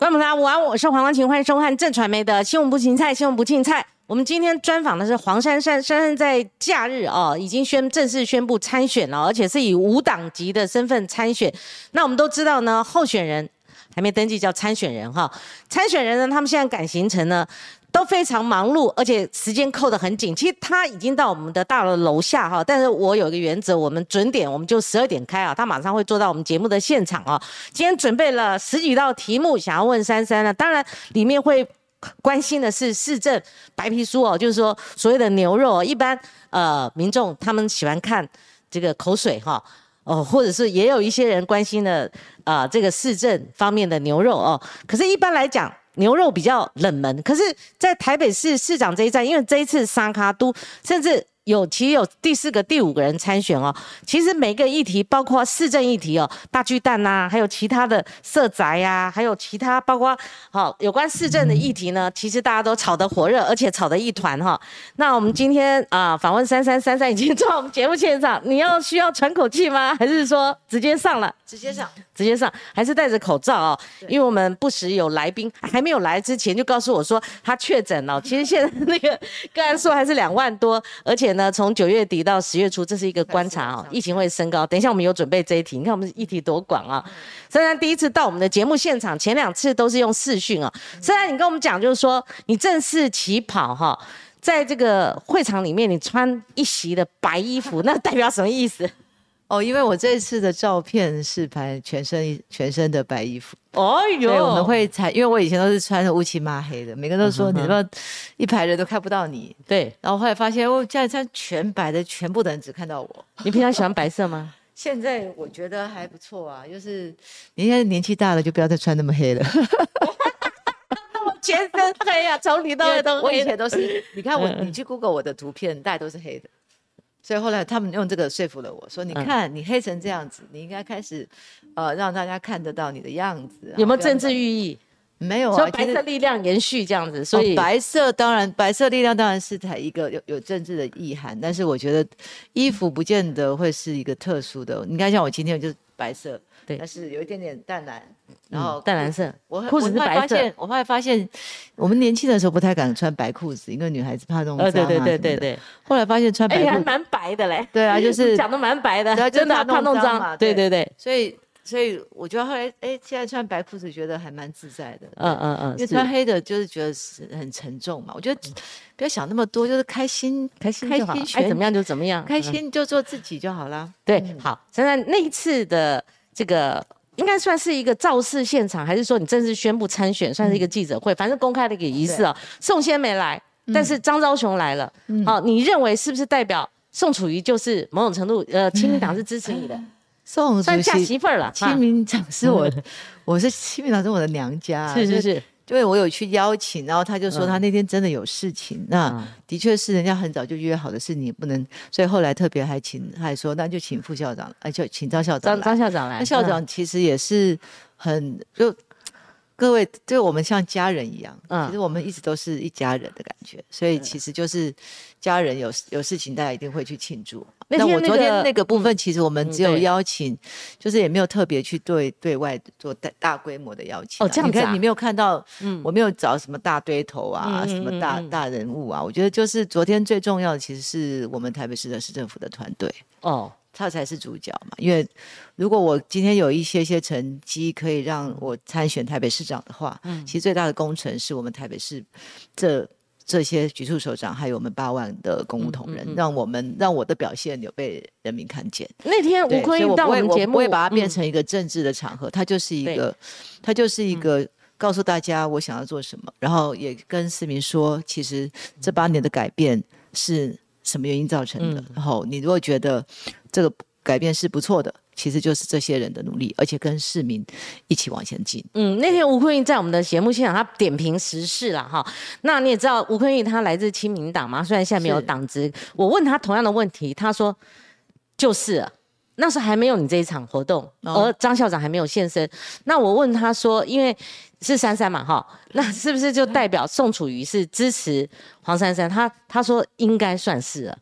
观众朋友午安，我是黄光芹，欢迎收看正传媒的新闻不芹菜，新闻不芹菜。我们今天专访的是黄珊珊，珊珊在假日哦，已经宣正式宣布参选了，而且是以无党籍的身份参选。那我们都知道呢，候选人还没登记叫参选人哈，参选人呢，他们现在赶行程呢。都非常忙碌，而且时间扣得很紧。其实他已经到我们的大楼楼下哈，但是我有一个原则，我们准点我们就十二点开啊，他马上会坐到我们节目的现场啊。今天准备了十几道题目，想要问珊珊呢，当然里面会关心的是市政白皮书哦，就是说所谓的牛肉，一般呃民众他们喜欢看这个口水哈哦，或者是也有一些人关心的啊这个市政方面的牛肉哦，可是一般来讲。牛肉比较冷门，可是，在台北市市长这一站，因为这一次沙卡都甚至。有，其实有第四个、第五个人参选哦。其实每个议题，包括市政议题哦，大巨蛋呐，还有其他的社宅呀，还有其他包括好有关市政的议题呢，其实大家都吵得火热，而且吵得一团哈。那我们今天啊，访问三三三三已经到我们节目现场，你要需要喘口气吗？还是说直接上了？直接上，直接上，还是戴着口罩哦？因为我们不时有来宾还没有来之前就告诉我说他确诊了。其实现在那个个案数还是两万多，而且呢。那从九月底到十月初，这是一个观察哦，疫情会升高。等一下我们有准备这一题，你看我们议题多广啊！虽然第一次到我们的节目现场，前两次都是用视讯啊。虽然你跟我们讲，就是说你正式起跑哈，在这个会场里面，你穿一袭的白衣服，那代表什么意思？哦，因为我这次的照片是拍全身全身的白衣服，哦哟，我们会采，因为我以前都是穿的乌漆抹黑的，每个人都说你说一排人都看不到你，对，然后后来发现我现在穿全白的，全部的人只看到我。你平常喜欢白色吗？现在我觉得还不错啊，就是你现在年纪大了，就不要再穿那么黑了。我全身黑呀，从里到外都黑。我以前都是，你看我，你去 Google 我的图片，大家都是黑的。所以后来他们用这个说服了我，说你看你黑成这样子，你应该开始，呃，让大家看得到你的样子。有没有政治寓意？没有啊，白色力量延续这样子。所以白色当然，白色力量当然是它一个有有政治的意涵，但是我觉得衣服不见得会是一个特殊的。你看像我今天就是白色。对但是有一点点淡蓝，然后淡蓝色，我裤子是白色。我后来发现，我们年轻的时候不太敢穿白裤子，因为女孩子怕弄脏啊对对对对对。后来发现穿白裤子还蛮白的嘞。对啊，就是 讲的蛮白的，真的怕弄脏嘛。对对对，所以所以我觉得后来哎，现在穿白裤子觉得还蛮自在的。嗯嗯嗯，因为穿黑的就是觉得是很沉重嘛。我觉得不要想那么多，就是开心开心开心，爱怎么样就怎么样，开心就做自己就好了。对，好，现在那一次的。这个应该算是一个造势现场，还是说你正式宣布参选，算是一个记者会？反正公开的一个仪式啊。宋先没来，但是张昭雄来了。好，你认为是不是代表宋楚瑜就是某种程度，呃，亲民党是支持你的？宋算嫁媳妇儿了。清明长是我，我是清明长是我的娘家。是是是。因为我有去邀请，然后他就说他那天真的有事情，那的确是人家很早就约好的事，你不能，所以后来特别还请，还说那就请副校长，哎，就请张校长张张校长来。那校长其实也是很就。各位，就我们像家人一样，嗯，其实我们一直都是一家人的感觉，所以其实就是家人有有事情，大家一定会去庆祝。那我昨天那个部分，其实我们只有邀请，就是也没有特别去对对外做大大规模的邀请。哦，这样子啊？你没有看到？嗯，我没有找什么大堆头啊，什么大大人物啊。我觉得就是昨天最重要的，其实是我们台北市的市政府的团队。哦。他才是主角嘛，因为如果我今天有一些些成绩可以让我参选台北市长的话，嗯，其实最大的功臣是我们台北市这这些局处首长，还有我们八万的公务同仁，让我们让我的表现有被人民看见。那天。吴坤玉到我们节目，不会把它变成一个政治的场合，它就是一个，它就是一个告诉大家我想要做什么，然后也跟市民说，其实这八年的改变是。什么原因造成的？然后你如果觉得这个改变是不错的，其实就是这些人的努力，而且跟市民一起往前进。嗯，那天吴坤玉在我们的节目现场，他点评时事了哈。那你也知道吴坤玉他来自亲民党嘛，虽然现在没有党职。我问他同样的问题，他说就是那时候还没有你这一场活动，而张校长还没有现身。那我问他说，因为。是珊珊嘛？哈，那是不是就代表宋楚瑜是支持黄珊珊？他他说应该算是了。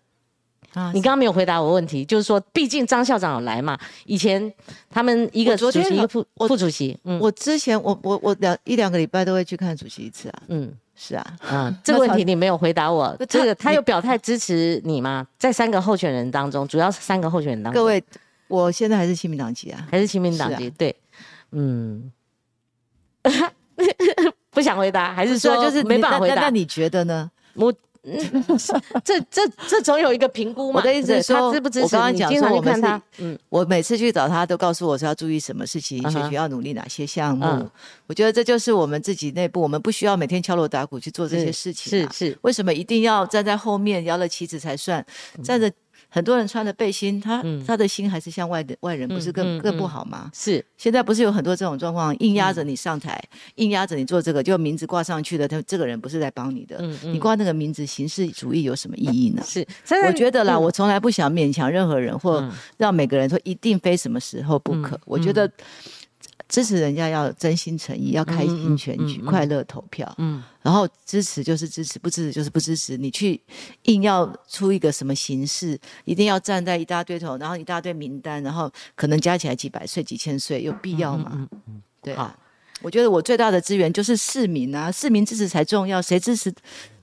你刚刚没有回答我问题，就是说，毕竟张校长有来嘛，以前他们一个主席一个副副主席，嗯，我之前我我我两一两个礼拜都会去看主席一次啊，嗯，是啊，嗯，这个问题你没有回答我，这个他有表态支持你吗？在三个候选人当中，主要是三个候选人当中，各位，我现在还是亲民党籍啊，还是亲民党籍，对，嗯。不想回答，还是说就是没办法回答？那你觉得呢？我这这这总有一个评估嘛。我的意思是说，支不支持？我刚刚讲说，我们是，嗯，我每次去找他，都告诉我说要注意什么事情，学学要努力哪些项目。我觉得这就是我们自己内部，我们不需要每天敲锣打鼓去做这些事情。是是，为什么一定要站在后面摇了旗子才算？站着。很多人穿的背心，他他的心还是向外的外人，不是更更不好吗？是，现在不是有很多这种状况，硬压着你上台，硬压着你做这个，就名字挂上去的，他这个人不是在帮你的，你挂那个名字，形式主义有什么意义呢？是，我觉得啦，我从来不想勉强任何人，或让每个人说一定非什么时候不可。我觉得。支持人家要真心诚意，要开心选举，快乐投票。嗯，然后支持就是支持，不支持就是不支持。你去硬要出一个什么形式，一定要站在一大堆头，然后一大堆名单，然后可能加起来几百岁、几千岁，有必要吗？对啊。我觉得我最大的资源就是市民啊，市民支持才重要，谁支持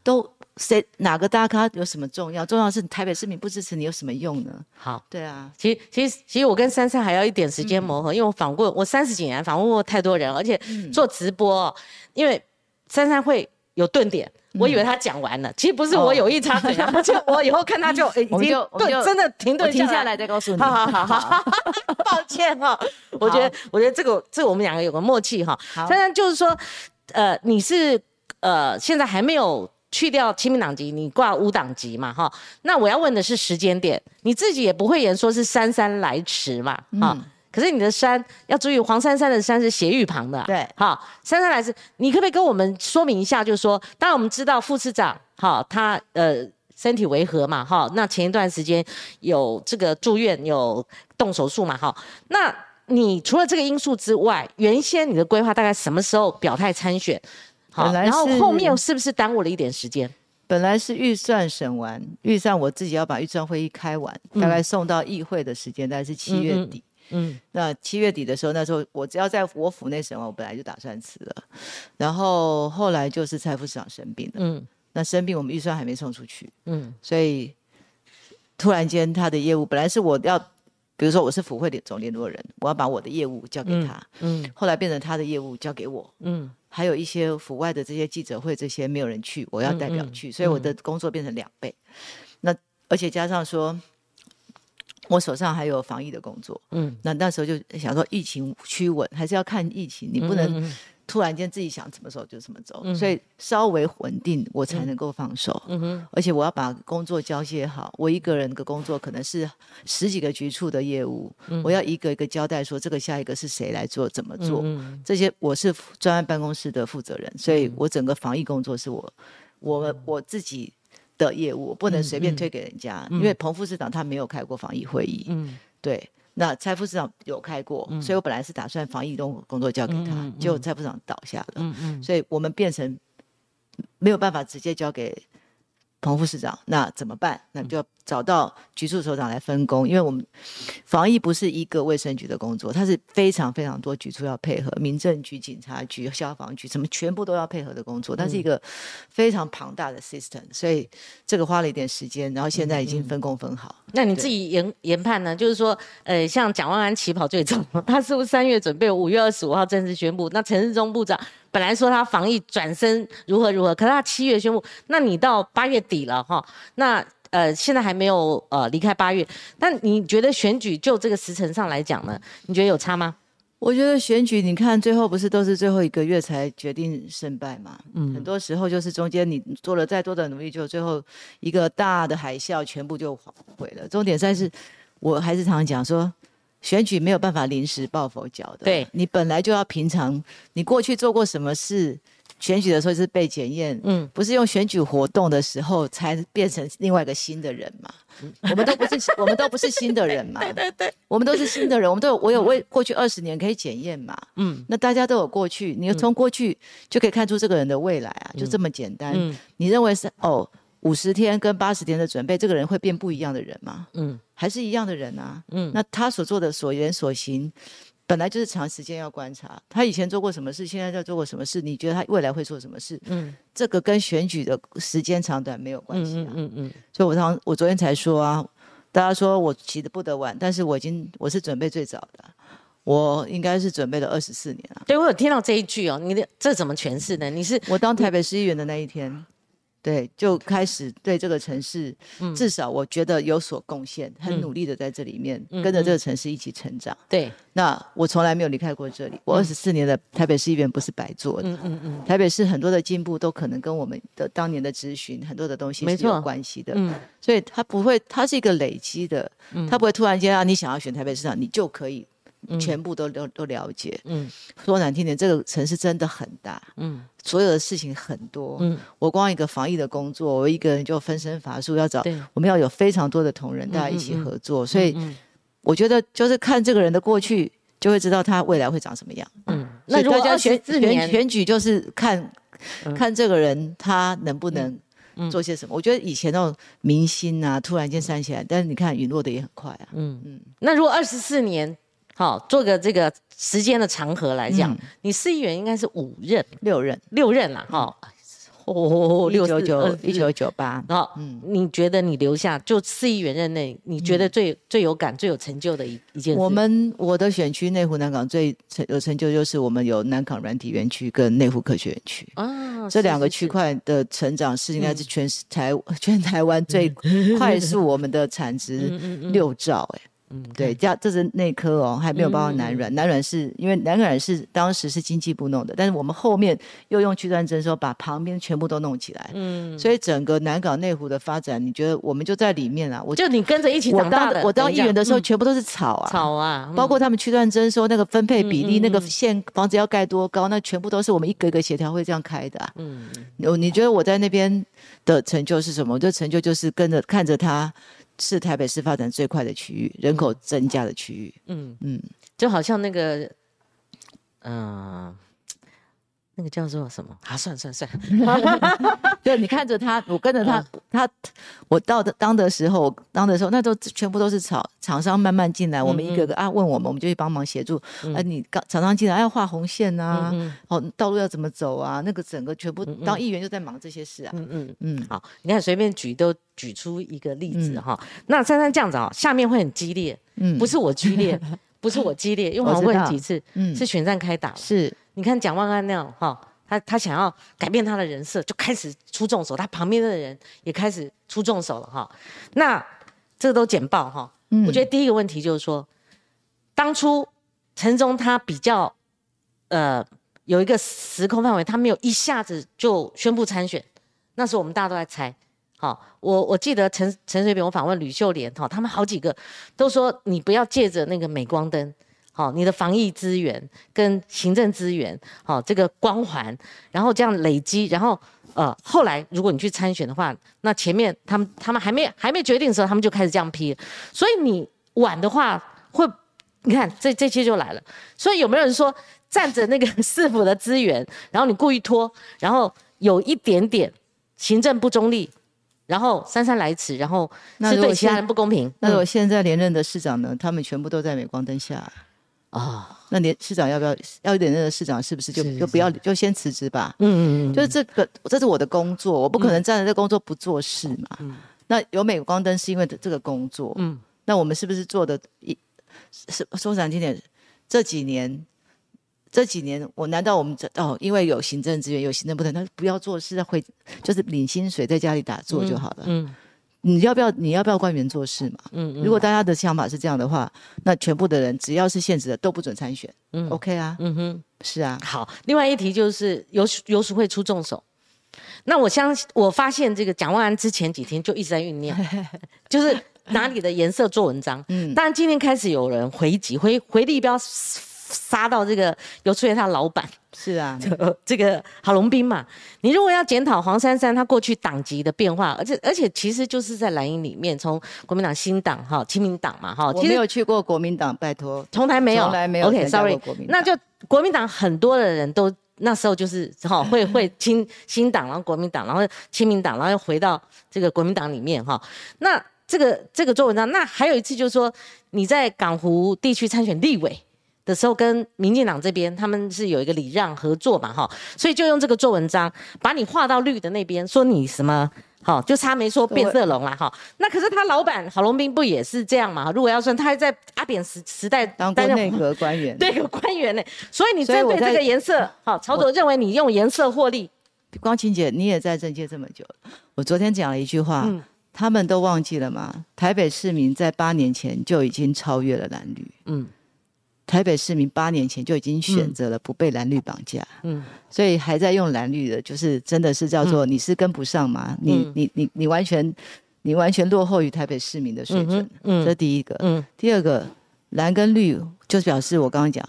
都。谁哪个大咖有什么重要？重要是台北市民不支持你有什么用呢？好，对啊，其实其实其实我跟珊珊还要一点时间磨合，因为我访问我三十几年访问过太多人，而且做直播，因为珊珊会有顿点，我以为他讲完了，其实不是我有意插嘴，就 我以后看他就已经 顿真的停顿停下来再告诉你，好好好好，抱歉哈，我觉得我觉得这个这个我们两个有个默契哈，珊珊就是说，呃，你是呃现在还没有。去掉亲民党籍，你挂无党籍嘛？哈，那我要问的是时间点，你自己也不会言说是姗姗来迟嘛？哈，可是你的山要注意，黄珊珊的山是斜玉旁的，对，好，姗姗来迟，你可不可以跟我们说明一下？就是说，当然我们知道副市长，哈，他呃身体违和嘛，哈，那前一段时间有这个住院，有动手术嘛，哈，那你除了这个因素之外，原先你的规划大概什么时候表态参选？好，然后后面是不是耽误了一点时间？本来是预算审完，预算我自己要把预算会议开完，大概送到议会的时间大概是七月底。嗯，那七月底的时候，那时候我只要在我府内审完，我本来就打算辞了。然后后来就是蔡副市长生病了，嗯，那生病我们预算还没送出去，嗯，所以突然间他的业务本来是我要，比如说我是府会的总联络人，我要把我的业务交给他，嗯，后来变成他的业务交给我，嗯。还有一些府外的这些记者会，这些没有人去，我要代表去，所以我的工作变成两倍。那而且加上说，我手上还有防疫的工作，嗯，那那时候就想说，疫情趋稳，还是要看疫情，你不能。突然间自己想怎么走就怎么走，所以稍微稳定我才能够放手。嗯哼，而且我要把工作交接好。我一个人的工作可能是十几个局处的业务，我要一个一个交代说这个下一个是谁来做怎么做。这些我是专案办公室的负责人，所以我整个防疫工作是我我我自己的业务，不能随便推给人家。因为彭副市长他没有开过防疫会议，嗯，对。那蔡副市长有开过，所以我本来是打算防疫工工作交给他，结果蔡副市长倒下了，所以我们变成没有办法直接交给。彭副市长，那怎么办？那就要找到局处首长来分工，因为我们防疫不是一个卫生局的工作，它是非常非常多局处要配合，民政局、警察局、消防局，什么全部都要配合的工作，它是一个非常庞大的 system，所以这个花了一点时间，然后现在已经分工分好。那你自己研研判呢？就是说，呃，像蒋万安起跑最早，他是不是三月准备，五月二十五号正式宣布？那陈世忠部长。本来说他防疫转身如何如何，可是他七月宣布，那你到八月底了哈，那呃现在还没有呃离开八月，那你觉得选举就这个时辰上来讲呢？你觉得有差吗？我觉得选举，你看最后不是都是最后一个月才决定胜败嘛？嗯，很多时候就是中间你做了再多的努力，就最后一个大的海啸全部就毁了。重点在是，我还是常常讲说。选举没有办法临时抱佛脚的，对你本来就要平常，你过去做过什么事，选举的时候是被检验，嗯，不是用选举活动的时候才变成另外一个新的人嘛？我们都不是，我们都不是新的人嘛？对对对，我们都是新的人，我们都有，我有为过去二十年可以检验嘛？嗯，那大家都有过去，你从过去就可以看出这个人的未来啊，就这么简单。你认为是哦？五十天跟八十天的准备，这个人会变不一样的人吗？嗯，还是一样的人啊。嗯，那他所做的所言所行，本来就是长时间要观察。他以前做过什么事，现在在做过什么事？你觉得他未来会做什么事？嗯，这个跟选举的时间长短没有关系啊。嗯嗯嗯。所以我常我昨天才说啊，大家说我起的不得晚，但是我已经我是准备最早的，我应该是准备了二十四年啊。对我有听到这一句哦，你的这怎么诠释呢？你是我当台北市议员的那一天。对，就开始对这个城市，至少我觉得有所贡献，很努力的在这里面跟着这个城市一起成长。对，那我从来没有离开过这里，我二十四年的台北市议员不是白做的。嗯嗯嗯，台北市很多的进步都可能跟我们的当年的咨询很多的东西是有关系的。嗯，所以它不会，它是一个累积的，它不会突然间让你想要选台北市长，你就可以。全部都都都了解。嗯，说难听点，这个城市真的很大。嗯，所有的事情很多。嗯，我光一个防疫的工作，我一个人就分身乏术，要找我们要有非常多的同仁，大家一起合作。所以，我觉得就是看这个人的过去，就会知道他未来会长什么样。嗯，那如果选选选举，就是看看这个人他能不能做些什么。我觉得以前那种明星啊，突然间散起来，但是你看陨落的也很快啊。嗯嗯，那如果二十四年？好，做个这个时间的长河来讲，你市议员应该是五任、六任、六任啦，哈。哦，六九九一九九八。好，嗯，你觉得你留下就市议员任内，你觉得最最有感、最有成就的一一件事？我们我的选区内湖南港最成有成就，就是我们有南港软体园区跟内湖科学园区。啊，这两个区块的成长是应该是全台 全台湾最 快速，我们的产值六兆，哎。嗯，对，这这是内科哦，还没有包括南软。南软是因为南软是当时是经济部弄的，但是我们后面又用区段征收把旁边全部都弄起来。嗯，所以整个南港内湖的发展，你觉得我们就在里面啊？我就你跟着一起长大的。我当议员的时候，全部都是草啊，草啊，包括他们区段征收那个分配比例，那个线房子要盖多高，那全部都是我们一个一个协调会这样开的。嗯，你你觉得我在那边的成就是什么？我的成就就是跟着看着他。是台北市发展最快的区域，人口增加的区域。嗯嗯，就好像那个，嗯。那个叫做什么？啊，算算算，对，你看着他，我跟着他，他，我到的当的时候，当的时候，那都全部都是厂厂商慢慢进来，我们一个个啊问我们，我们就去帮忙协助。啊，你刚厂商进来要画红线呐，哦，道路要怎么走啊？那个整个全部当议员就在忙这些事啊。嗯嗯嗯，好，你看随便举都举出一个例子哈。那珊珊这样子啊，下面会很激烈，嗯，不是我激烈，不是我激烈，因为我问几次，嗯，是选战开打，是。你看蒋万安那样哈，他他想要改变他的人设，就开始出重手，他旁边的人也开始出重手了哈。那这个都简报哈。我觉得第一个问题就是说，当初陈忠他比较呃有一个时空范围，他没有一下子就宣布参选，那时候我们大家都在猜。好，我我记得陈陈水扁我访问吕秀莲哈，他们好几个都说你不要借着那个镁光灯。好，你的防疫资源跟行政资源，好，这个光环，然后这样累积，然后呃，后来如果你去参选的话，那前面他们他们还没还没决定的时候，他们就开始这样批，所以你晚的话会，你看这这些就来了。所以有没有人说占着那个 市府的资源，然后你故意拖，然后有一点点行政不中立，然后姗姗来迟，然后是对其他人不公平？那我现在连任的市长呢，他们全部都在镁光灯下。啊，那连市长要不要要一点那个市长是不是就就不要就先辞职吧？嗯嗯嗯，就是这个，这是我的工作，我不可能站在这工作不做事嘛。嗯，那有镁光灯是因为这个工作。嗯，那我们是不是做的一是说难听点，这几年这几年我难道我们这哦，因为有行政资源有行政部门，那不要做事会就是领薪水在家里打坐就好了。嗯。你要不要？你要不要官员做事嘛？嗯嗯。如果大家的想法是这样的话，那全部的人只要是现职的都不准参选。嗯，OK 啊。嗯哼，是啊。好，另外一题就是游游淑会出重手。那我相信，我发现这个蒋万安之前几天就一直在酝酿，就是拿你的颜色做文章。嗯。当然，今天开始有人回击，回回力标杀到这个游淑慧他老板。是啊，这个郝龙斌嘛，你如果要检讨黄珊珊她过去党籍的变化，而且而且其实就是在蓝营里面，从国民党新党哈，亲民党嘛哈，我没有去过国民党，拜托，从来没有，从来没有。OK，Sorry，那就国民党很多的人都那时候就是哈会会亲新党，然后国民党，然后亲民党，然后又回到这个国民党里面哈。那这个这个做文章，那还有一次就是说你在港湖地区参选立委的时候，跟民进党这边他们是有一个礼让合作嘛哈，所以就用这个做文章，把你划到绿的那边，说你什么。好，就差没说变色龙啦，哈。那可是他老板郝龙斌不也是这样嘛？如果要算，他还在阿扁时时代当过内阁官员，对，有官员呢。所以你针对这个颜色，好，曹总认为你用颜色获利。光晴姐，你也在政界这么久，我昨天讲了一句话，他们都忘记了吗？台北市民在八年前就已经超越了蓝绿，嗯。台北市民八年前就已经选择了不被蓝绿绑架，嗯，所以还在用蓝绿的，就是真的是叫做你是跟不上吗？你你你你完全你完全落后于台北市民的水准，嗯，这第一个，嗯，第二个蓝跟绿就表示我刚刚讲，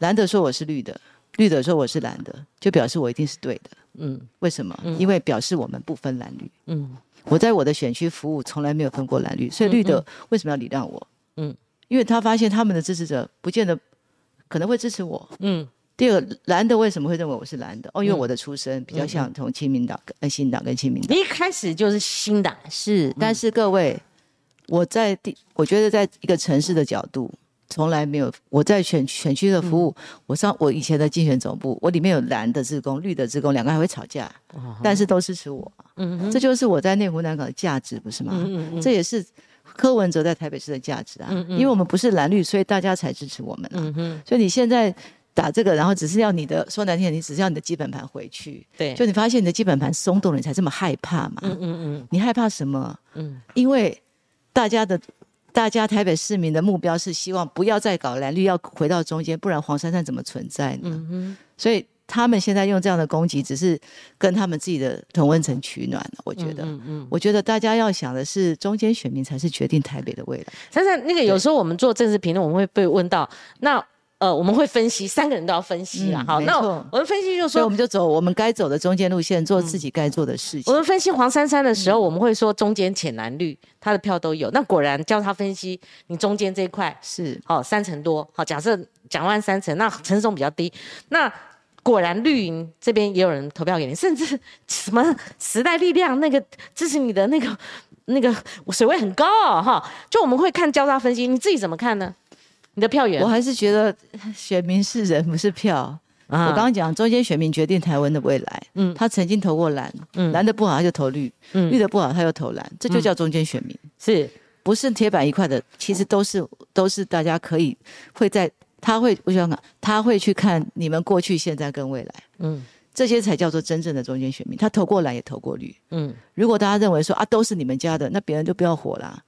蓝的说我是绿的，绿的说我是蓝的，就表示我一定是对的，嗯，为什么？因为表示我们不分蓝绿，嗯，我在我的选区服务从来没有分过蓝绿，所以绿的为什么要礼让我？嗯。因为他发现他们的支持者不见得可能会支持我。嗯。第二个，蓝的为什么会认为我是蓝的？哦，因为我的出身比较像从亲民党跟新党跟亲民党。一开始就是新党是，但是各位，我在第，我觉得在一个城市的角度，从来没有我在选选区的服务。我上我以前的竞选总部，我里面有蓝的职工、绿的职工，两个还会吵架，但是都支持我。嗯这就是我在内湖南港的价值，不是吗？嗯嗯。这也是。柯文哲在台北市的价值啊，因为我们不是蓝绿，所以大家才支持我们啊。所以你现在打这个，然后只是要你的说难听点，你只是要你的基本盘回去。对，就你发现你的基本盘松动了，你才这么害怕嘛。嗯嗯嗯。你害怕什么？嗯，因为大家的大家台北市民的目标是希望不要再搞蓝绿，要回到中间，不然黄珊珊怎么存在呢？嗯哼。所以。他们现在用这样的攻击，只是跟他们自己的同温层取暖我觉得，嗯嗯，我觉得大家要想的是，中间选民才是决定台北的未来。珊珊，那个有时候我们做政治评论，我们会被问到，那呃，我们会分析，三个人都要分析啊。好，那我们分析就是说，我们就走我们该走的中间路线，做自己该做的事情。我们分析黄珊珊的时候，我们会说中间浅蓝绿，他的票都有。那果然叫他分析，你中间这一块是好三成多。好，假设蒋万三成，那陈松比较低，那。果然绿营这边也有人投票给你，甚至什么时代力量那个支持你的那个 那个水位很高哦，哈！就我们会看交叉分析，你自己怎么看呢？你的票源，我还是觉得选民是人，不是票。我刚刚讲中间选民决定台湾的未来，嗯，他曾经投过蓝，嗯，蓝的不好他就投绿，嗯，绿的不好他又投蓝，这就叫中间选民，是不是铁板一块的？其实都是都是大家可以会在。他会，我想讲，他会去看你们过去、现在跟未来，嗯，这些才叫做真正的中间选民。他投过蓝，也投过绿，嗯。如果大家认为说啊，都是你们家的，那别人就不要火啦。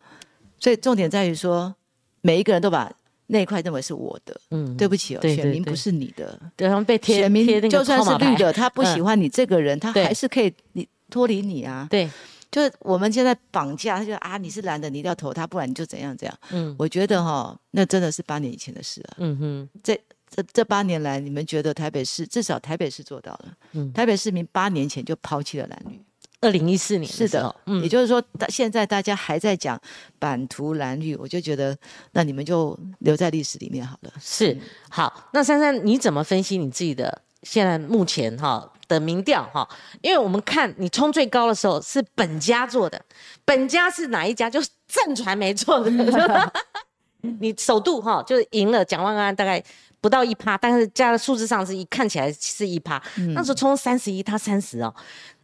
所以重点在于说，每一个人都把那一块认为是我的，嗯。对不起哦，选民不是你的，对，他们被贴选民就算是绿的，他不喜欢你这个人，他还是可以你脱离你啊，对。就是我们现在绑架，他就啊，你是男的，你一定要投他，不然你就怎样怎样。嗯，我觉得哈，那真的是八年以前的事了。嗯哼，这这这八年来，你们觉得台北市至少台北市做到了？嗯，台北市民八年前就抛弃了男女。二零一四年是的，嗯，也就是说，现在大家还在讲版图蓝绿，我就觉得那你们就留在历史里面好了。是好，那珊珊你怎么分析你自己的现在目前哈？的民调哈，因为我们看你冲最高的时候是本家做的，本家是哪一家？就是正传媒做的。你首度哈就是赢了蒋万安大概不到一趴，但是加的数字上是一看起来是一趴，那时候冲三十一，他三十哦，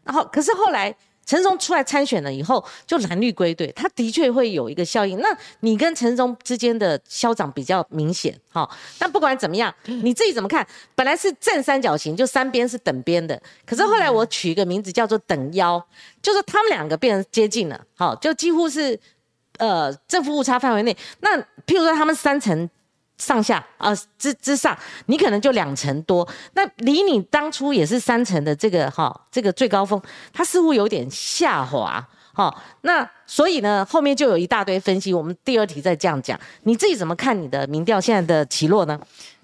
然后可是后来。陈松出来参选了以后，就蓝绿归队，他的确会有一个效应。那你跟陈松之间的消长比较明显，哈。但不管怎么样，你自己怎么看？本来是正三角形，就三边是等边的，可是后来我取一个名字叫做等腰，就是他们两个变接近了，好，就几乎是呃正负误差范围内。那譬如说他们三层。上下啊之之上，你可能就两成多，那离你当初也是三成的这个哈，这个最高峰，它似乎有点下滑哈。那所以呢，后面就有一大堆分析。我们第二题再这样讲，你自己怎么看你的民调现在的起落呢？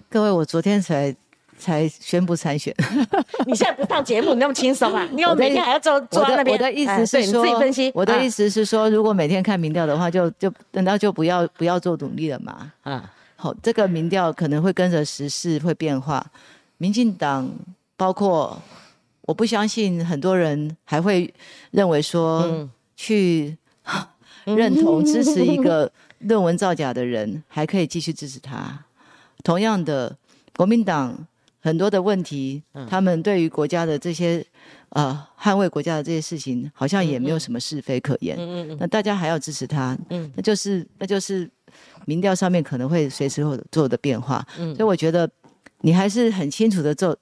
各位，我昨天才才宣布参选，你现在不上节目，你那么轻松啊？你有每天还要坐坐在那边？我的意思是说，你自己分析。我的意思是说，如果每天看民调的话，就就等到就不要不要做努力了嘛？啊。好，这个民调可能会跟着时事会变化。民进党包括我不相信很多人还会认为说去认同支持一个论文造假的人，还可以继续支持他。同样的，国民党很多的问题，他们对于国家的这些呃捍卫国家的这些事情，好像也没有什么是非可言。那大家还要支持他，那就是那就是民调上面可能会随时会做的变化。所以我觉得你还是很清楚的做。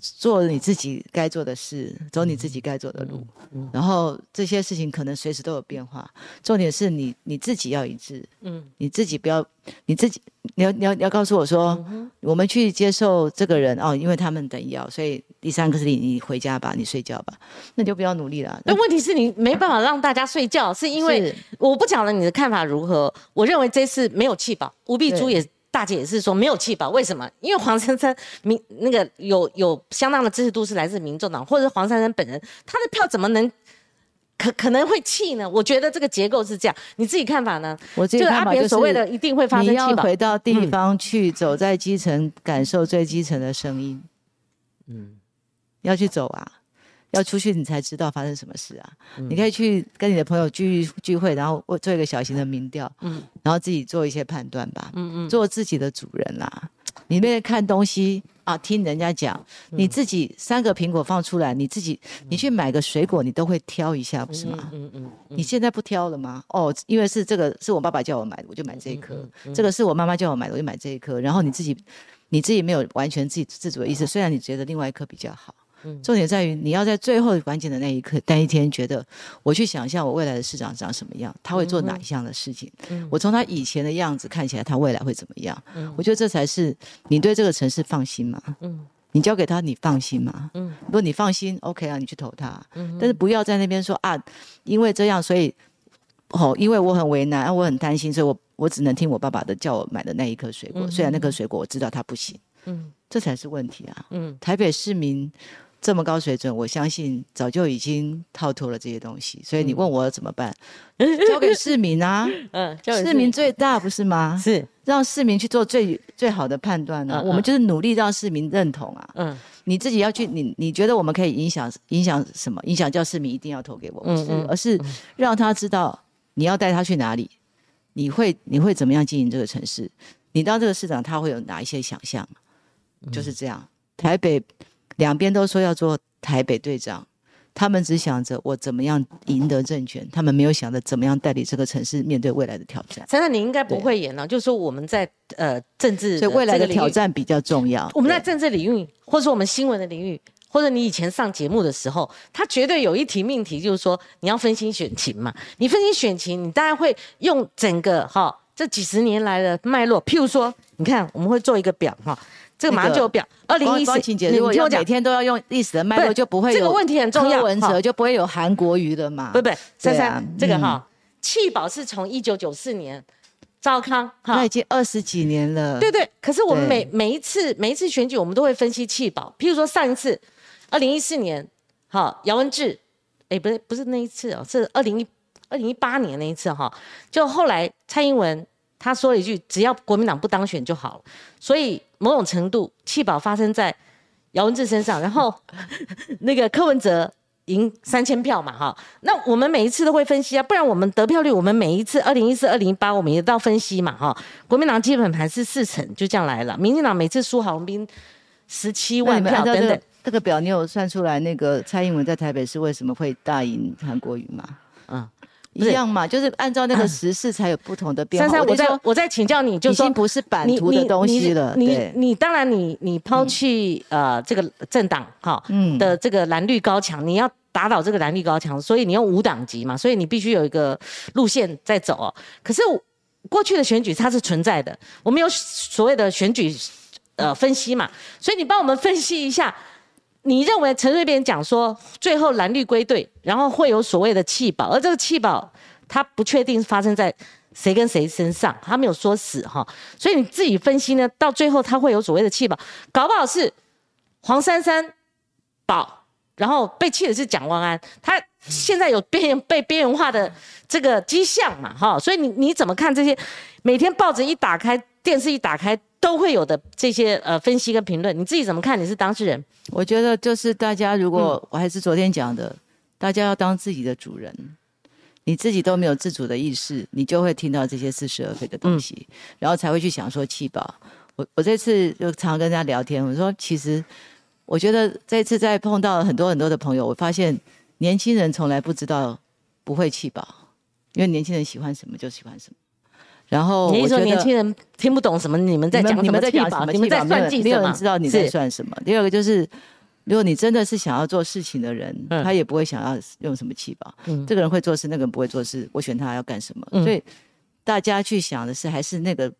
做你自己该做的事，走你自己该走的路，然后这些事情可能随时都有变化。重点是你你自己要一致，嗯，你自己不要，你自己你要你要你要告诉我说，我们去接受这个人哦，因为他们等药，所以第三个是你你回家吧，你睡觉吧，那就不要努力了。那问题是你没办法让大家睡觉，是因为我不讲了，你的看法如何？我认为这次没有气保，吴碧珠也。大姐也是说没有气保，为什么？因为黄珊珊民那个有有相当的支持度是来自民众党，或者是黄珊珊本人，他的票怎么能可可能会气呢？我觉得这个结构是这样，你自己看法呢？我这个看法就是所谓的一定会发生气保。你要回到地方去，走在基层，感受最基层的声音。嗯，要去走啊。要出去你才知道发生什么事啊！你可以去跟你的朋友聚聚会，然后做一个小型的民调，嗯，然后自己做一些判断吧，嗯嗯，做自己的主人啦。你那边看东西啊，听人家讲，你自己三个苹果放出来，你自己你去买个水果，你都会挑一下，不是吗？嗯嗯，你现在不挑了吗？哦，因为是这个是我爸爸叫我买的，我就买这一颗。这个是我妈妈叫我买的，我就买这一颗。然后你自己你自己没有完全自己自主的意思，虽然你觉得另外一颗比较好。重点在于你要在最后关键的那一刻，那一天觉得我去想象我未来的市长长什么样，他会做哪一项的事情。我从他以前的样子看起来，他未来会怎么样？我觉得这才是你对这个城市放心嘛。你交给他，你放心吗？如果你放心，OK 啊，你去投他。但是不要在那边说啊，因为这样，所以哦，因为我很为难，啊我很担心，所以我我只能听我爸爸的，叫我买的那一颗水果。虽然那颗水果我知道它不行。嗯，这才是问题啊。嗯，台北市民。这么高水准，我相信早就已经套脱了这些东西。所以你问我怎么办？交给市民啊，嗯，市民最大不是吗？是让市民去做最最好的判断呢。我们就是努力让市民认同啊。嗯，你自己要去，你你觉得我们可以影响影响什么？影响叫市民一定要投给我，们是，而是让他知道你要带他去哪里，你会你会怎么样经营这个城市？你当这个市长，他会有哪一些想象？就是这样，台北。两边都说要做台北队长，他们只想着我怎么样赢得政权，他们没有想着怎么样带领这个城市面对未来的挑战。珊珊，你应该不会演了，就是说我们在呃政治，所以未来的挑战比较重要。我们在政治领域，或者说我们新闻的领域，或者你以前上节目的时候，他绝对有一题命题，就是说你要分析选情嘛。你分析选情，你当然会用整个哈这几十年来的脉络，譬如说，你看我们会做一个表哈。这个马上就有表，二零一四，你我讲每天都要用历史的脉络，就不会这个问题很重要。文哲就不会有韩国瑜的嘛？不不，珊珊，这个哈，弃保是从一九九四年，赵康哈，那已经二十几年了。对对，可是我们每每一次每一次选举，我们都会分析弃保。譬如说上一次，二零一四年，哈，姚文智，哎，不是不是那一次哦，是二零一二零一八年那一次哈，就后来蔡英文。他说了一句：“只要国民党不当选就好了。”所以某种程度弃保发生在姚文智身上，然后 那个柯文哲赢三千票嘛，哈。那我们每一次都会分析啊，不然我们得票率，我们每一次二零一四、二零一八，我们也到分析嘛，哈。国民党基本盘是四成，就这样来了。民进党每次输郝兵十七万票等等，这个表你有算出来？那个蔡英文在台北市为什么会大赢韩国瑜吗？嗯。一样嘛，就是按照那个时事才有不同的变化。珊珊，我在我在请教你，就已经不是版图的东西了。你你当然你你抛弃呃这个政党哈的这个蓝绿高墙，你要打倒这个蓝绿高墙，所以你用无党籍嘛，所以你必须有一个路线在走。可是过去的选举它是存在的，我们有所谓的选举呃分析嘛，所以你帮我们分析一下。你认为陈瑞扁讲说最后蓝绿归队，然后会有所谓的弃保，而这个弃保他不确定发生在谁跟谁身上，他没有说死哈，所以你自己分析呢，到最后他会有所谓的弃保，搞不好是黄珊珊保，然后被弃的是蒋万安，他现在有边被边缘化的这个迹象嘛哈，所以你你怎么看这些？每天报纸一打开，电视一打开，都会有的这些呃分析跟评论，你自己怎么看？你是当事人，我觉得就是大家如果我还是昨天讲的，大家要当自己的主人，你自己都没有自主的意识，你就会听到这些似是而非的东西，然后才会去想说气保。我我这次就常跟大家聊天，我说其实我觉得这次在碰到很多很多的朋友，我发现年轻人从来不知道不会气保，因为年轻人喜欢什么就喜欢什么。然后你说年轻人听不懂什么，你们在讲你们在讲什么？你们在算计没有人知道你在算什么。第二个就是，如果你真的是想要做事情的人，他也不会想要用什么气保。这个人会做事，那个人不会做事，我选他要干什么？所以大家去想的是，还是那个。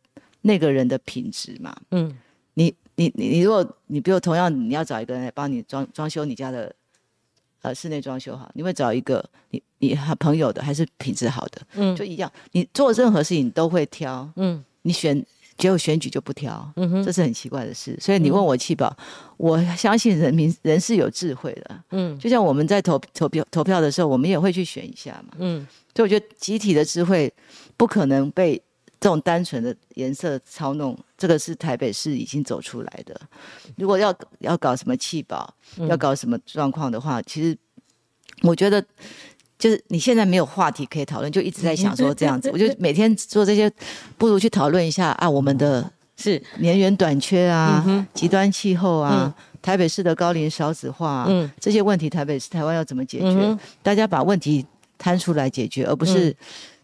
那个人的品质嘛，嗯，你你你你，如果你比如同样你要找一个人来帮你装装修你家的，呃，室内装修好，你会找一个你你朋友的还是品质好的？嗯，就一样，你做任何事情都会挑，嗯，你选只有选举就不挑，嗯哼，这是很奇怪的事。所以你问我气保，我相信人民人是有智慧的，嗯，就像我们在投投票投票的时候，我们也会去选一下嘛，嗯，所以我觉得集体的智慧不可能被。这种单纯的颜色操弄，这个是台北市已经走出来的。如果要要搞什么气保，要搞什么状况的话，其实我觉得就是你现在没有话题可以讨论，就一直在想说这样子。我就每天做这些，不如去讨论一下啊，我们的 是年源短缺啊，极端气候啊，台北市的高龄少子化，嗯，这些问题台北市台湾要怎么解决？大家把问题摊出来解决，而不是。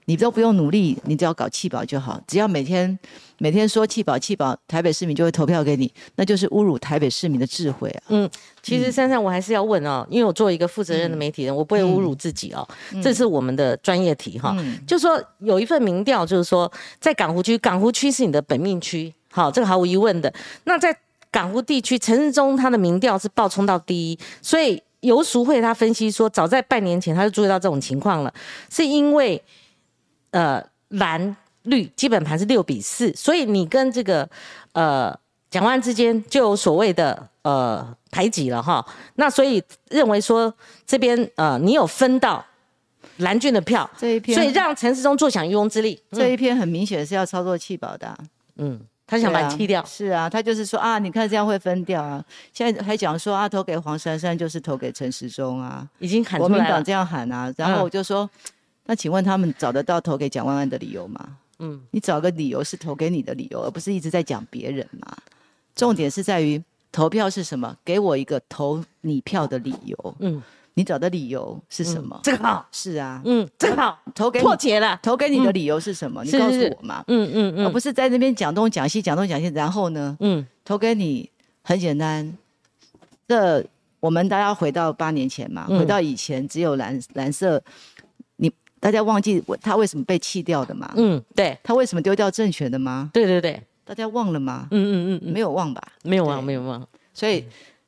你都不用努力，你只要搞气保就好。只要每天每天说气保气保，台北市民就会投票给你，那就是侮辱台北市民的智慧啊！嗯，其实珊珊，我还是要问哦，因为我作为一个负责任的媒体人，我不会侮辱自己哦。这是我们的专业题哈。就说有一份民调，就是说在港湖区，港湖区是你的本命区，好，这个毫无疑问的。那在港湖地区，陈世忠他的民调是爆冲到第一，所以游淑慧他分析说，早在半年前他就注意到这种情况了，是因为。呃，蓝绿基本盘是六比四，所以你跟这个呃蒋万之间就有所谓的呃排挤了哈。那所以认为说这边呃你有分到蓝军的票，这一篇，所以让陈世忠坐享渔翁之利。这一篇很明显是要操作弃保的，嗯，他想把你弃掉。是啊，他就是说啊，你看这样会分掉啊。现在还讲说啊，投给黄珊珊就是投给陈时中啊，已经喊出来国民党这样喊啊，然后我就说。那请问他们找得到投给蒋万安的理由吗？嗯，你找个理由是投给你的理由，而不是一直在讲别人嘛。重点是在于投票是什么？给我一个投你票的理由。嗯，你找的理由是什么？这个好，是啊，嗯，这个好，投给破解了，投给你的理由是什么？你告诉我嘛。嗯嗯嗯，而不是在那边讲东讲西，讲东讲西，然后呢？嗯，投给你很简单。这我们大家回到八年前嘛，回到以前只有蓝蓝色。大家忘记我他为什么被弃掉的吗？嗯，对，他为什么丢掉政权的吗？对对对，大家忘了吗？嗯嗯嗯，没有忘吧？没有忘，没有忘。所以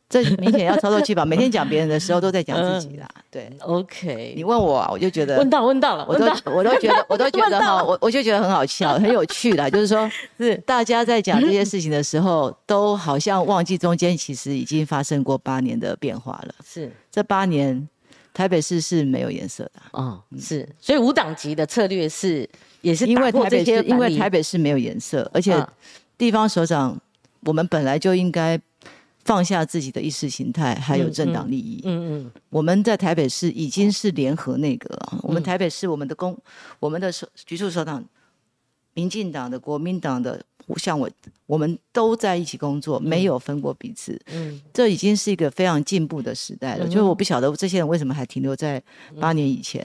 这明显要操作气吧？每天讲别人的时候都在讲自己啦。对，OK。你问我，我就觉得问到问到了，我都我都觉得 我都觉得哈，我我就觉得很好笑，很有趣的，就是说，是大家在讲这些事情的时候，都好像忘记中间其实已经发生过八年的变化了。是这八年。台北市是没有颜色的哦，是，所以无党籍的策略是也是因为台北市，因为台北市没有颜色，而且地方首长，我们本来就应该放下自己的意识形态，还有政党利益。嗯嗯，我们在台北市已经是联合内阁了，我们台北市我们的公，我们的首局处首长，民进党的、国民党的。像我，我们都在一起工作，没有分过彼此。嗯，这已经是一个非常进步的时代了。就是我不晓得这些人为什么还停留在八年以前。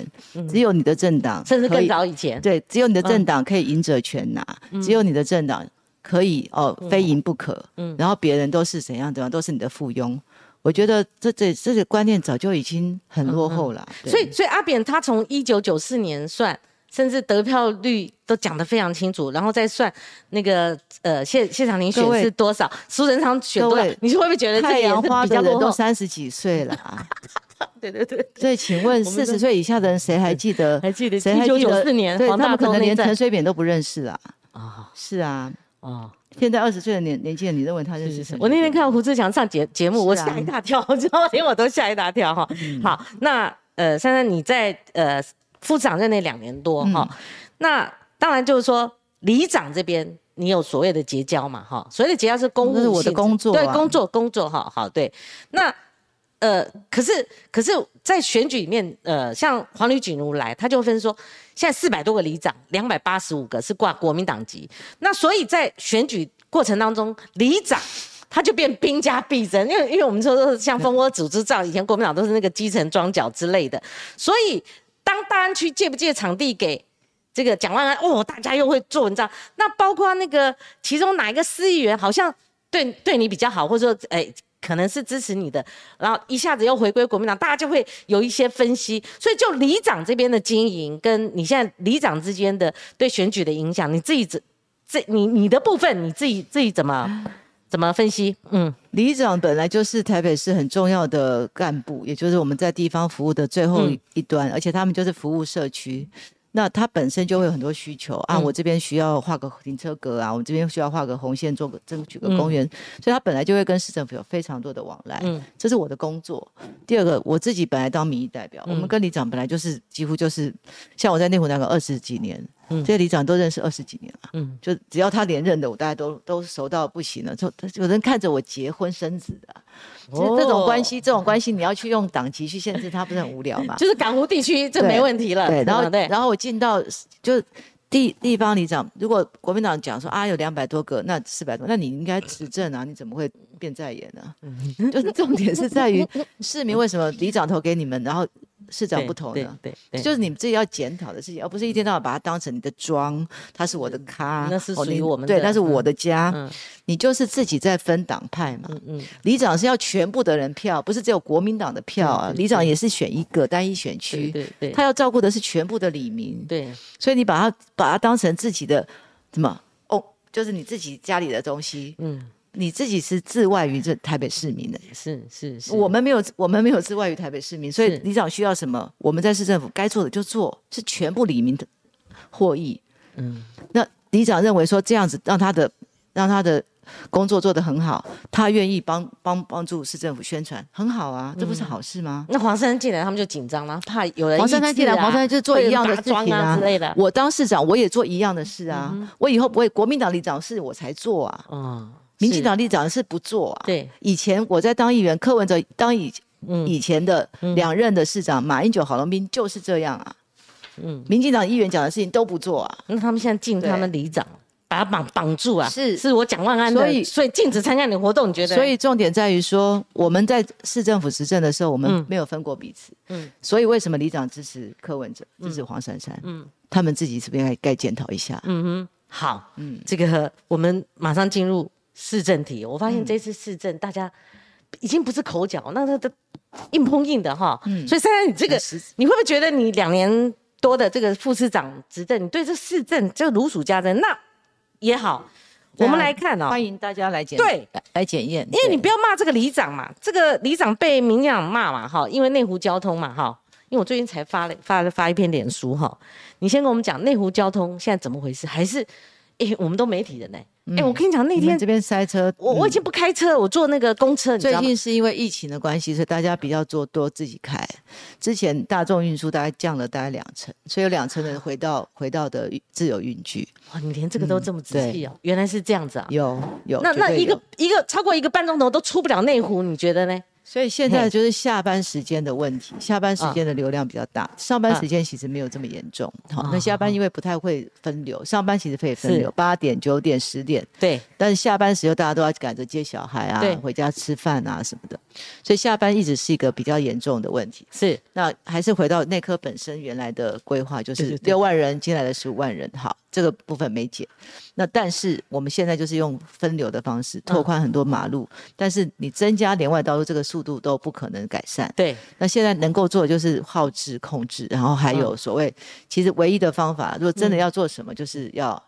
只有你的政党，甚至更早以前。对，只有你的政党可以赢者全拿，只有你的政党可以哦，非赢不可。嗯，然后别人都是怎样怎样，都是你的附庸。我觉得这这这个观念早就已经很落后了。所以，所以阿扁他从一九九四年算。甚至得票率都讲得非常清楚，然后再算那个呃谢谢长廷选是多少，苏贞昌选多少，你是会不会觉得太阳花的人都三十几岁了？啊 对对对。所以请问四十岁以下的人谁还记得？还记得？谁还记得？四年，他们可能连陈水扁都不认识啊。啊，是啊，哦，现在二十岁的年年轻人，你认为他认识什么？我那天看胡志强上节节目，我吓一大跳，我知道，连我都吓一大跳哈。好，那呃，珊珊你在呃。副长任内两年多哈，那当然就是说里长这边你有所谓的结交嘛，哈，所谓的结交是公务，是我的工作，对，工作工作，哈，好，对。那呃，可是可是在选举里面，呃，像黄吕锦如来，他就分说，现在四百多个里长，两百八十五个是挂国民党籍，那所以在选举过程当中，里长他就变兵家必争，因为因为我们说都是像蜂窝组织造，以前国民党都是那个基层庄脚之类的，所以当大安区借不借场地给？这个蒋万安哦，大家又会做文章。那包括那个其中哪一个司议员好像对对你比较好，或者说哎可能是支持你的，然后一下子又回归国民党，大家就会有一些分析。所以就里长这边的经营，跟你现在里长之间的对选举的影响，你自己这这你你的部分你自己自己怎么怎么分析？嗯，里长本来就是台北市很重要的干部，也就是我们在地方服务的最后一端，而且他们就是服务社区。那他本身就会有很多需求啊，我这边需要画个停车格啊，我这边需要画个红线，做个争取个公园，所以他本来就会跟市政府有非常多的往来。嗯，这是我的工作。第二个，我自己本来当民意代表，我们跟里长本来就是几乎就是，像我在内湖那个二十几年。这些里长都认识二十几年了，嗯，就只要他连任的，我大家都都熟到不行了。就有人看着我结婚生子的，其实这种关系，这种关系你要去用党籍去限制他，不是很无聊吗？就是港湖地区这没问题了。对，然后对，然后我进到就地地方里长，如果国民党讲说啊有两百多个，那四百多，那你应该执政啊，你怎么会变在野呢？就是重点是在于市民为什么里长投给你们，然后。市长不同的，对，就是你们自己要检讨的事情，而不是一天到晚把它当成你的庄，他是我的咖，那是属于我们对，那是我的家，你就是自己在分党派嘛。嗯嗯，里长是要全部的人票，不是只有国民党的票啊。里长也是选一个单一选区，对对，他要照顾的是全部的里民，对，所以你把它把它当成自己的什么哦，就是你自己家里的东西，嗯。你自己是自外于这台北市民的，是是是，我们没有，我们没有自外于台北市民，所以里长需要什么，我们在市政府该做的就做，是全部里民的获益。嗯，那里长认为说这样子让他的让他的工作做得很好，他愿意帮帮帮助市政府宣传，很好啊，这不是好事吗？那黄珊珊进来，他们就紧张了，怕有人黄珊珊进来，黄珊珊就做一样的事情啊之类的。我当市长，我也做一样的事啊，我以后不会国民党里长事我才做啊。嗯。民进党立长是不做啊？对，以前我在当议员，柯文哲当以以前的两任的市长，马英九、郝龙斌就是这样啊。嗯，民进党议员讲的事情都不做啊。那他们现在禁他们里长，把他绑绑住啊？是，是我蒋万安的，所以所以禁止参加你的活动，你觉得？所以重点在于说，我们在市政府执政的时候，我们没有分过彼此。嗯，所以为什么里长支持柯文哲，支持黄珊珊？嗯，他们自己是不是该该检讨一下？嗯哼，好，嗯，这个我们马上进入。市政题，我发现这次市政大家已经不是口角，那他的硬碰硬的哈。嗯，所以现在你这个，你会不会觉得你两年多的这个副市长执政，你对这市政这如数家珍？那也好，我们来看哦，欢迎大家来检对来检验，因为你不要骂这个里长嘛，这个里长被民进党骂嘛哈，因为内湖交通嘛哈，因为我最近才发了发发一篇脸书哈，你先跟我们讲内湖交通现在怎么回事？还是诶，我们都媒体人呢？哎，我跟你讲，那天这边塞车，我我已经不开车，我坐那个公车。最近是因为疫情的关系，所以大家比较坐多自己开。之前大众运输大概降了大概两成，所以有两成的人回到回到的自由运具。哇，你连这个都这么仔细哦，原来是这样子啊！有有，那那一个一个超过一个半钟头都出不了内湖，你觉得呢？所以现在就是下班时间的问题，下班时间的流量比较大，上班时间其实没有这么严重。好，那下班因为不太会分流，上班其实可以分流，八点、九点、十点。对。但是下班时候大家都要赶着接小孩啊，回家吃饭啊什么的，所以下班一直是一个比较严重的问题。是。那还是回到内科本身原来的规划，就是六万人进来了十五万人，好。这个部分没解，那但是我们现在就是用分流的方式拓宽很多马路，但是你增加连外道路这个速度都不可能改善。对，那现在能够做的就是耗制控制，然后还有所谓，其实唯一的方法，如果真的要做什么，就是要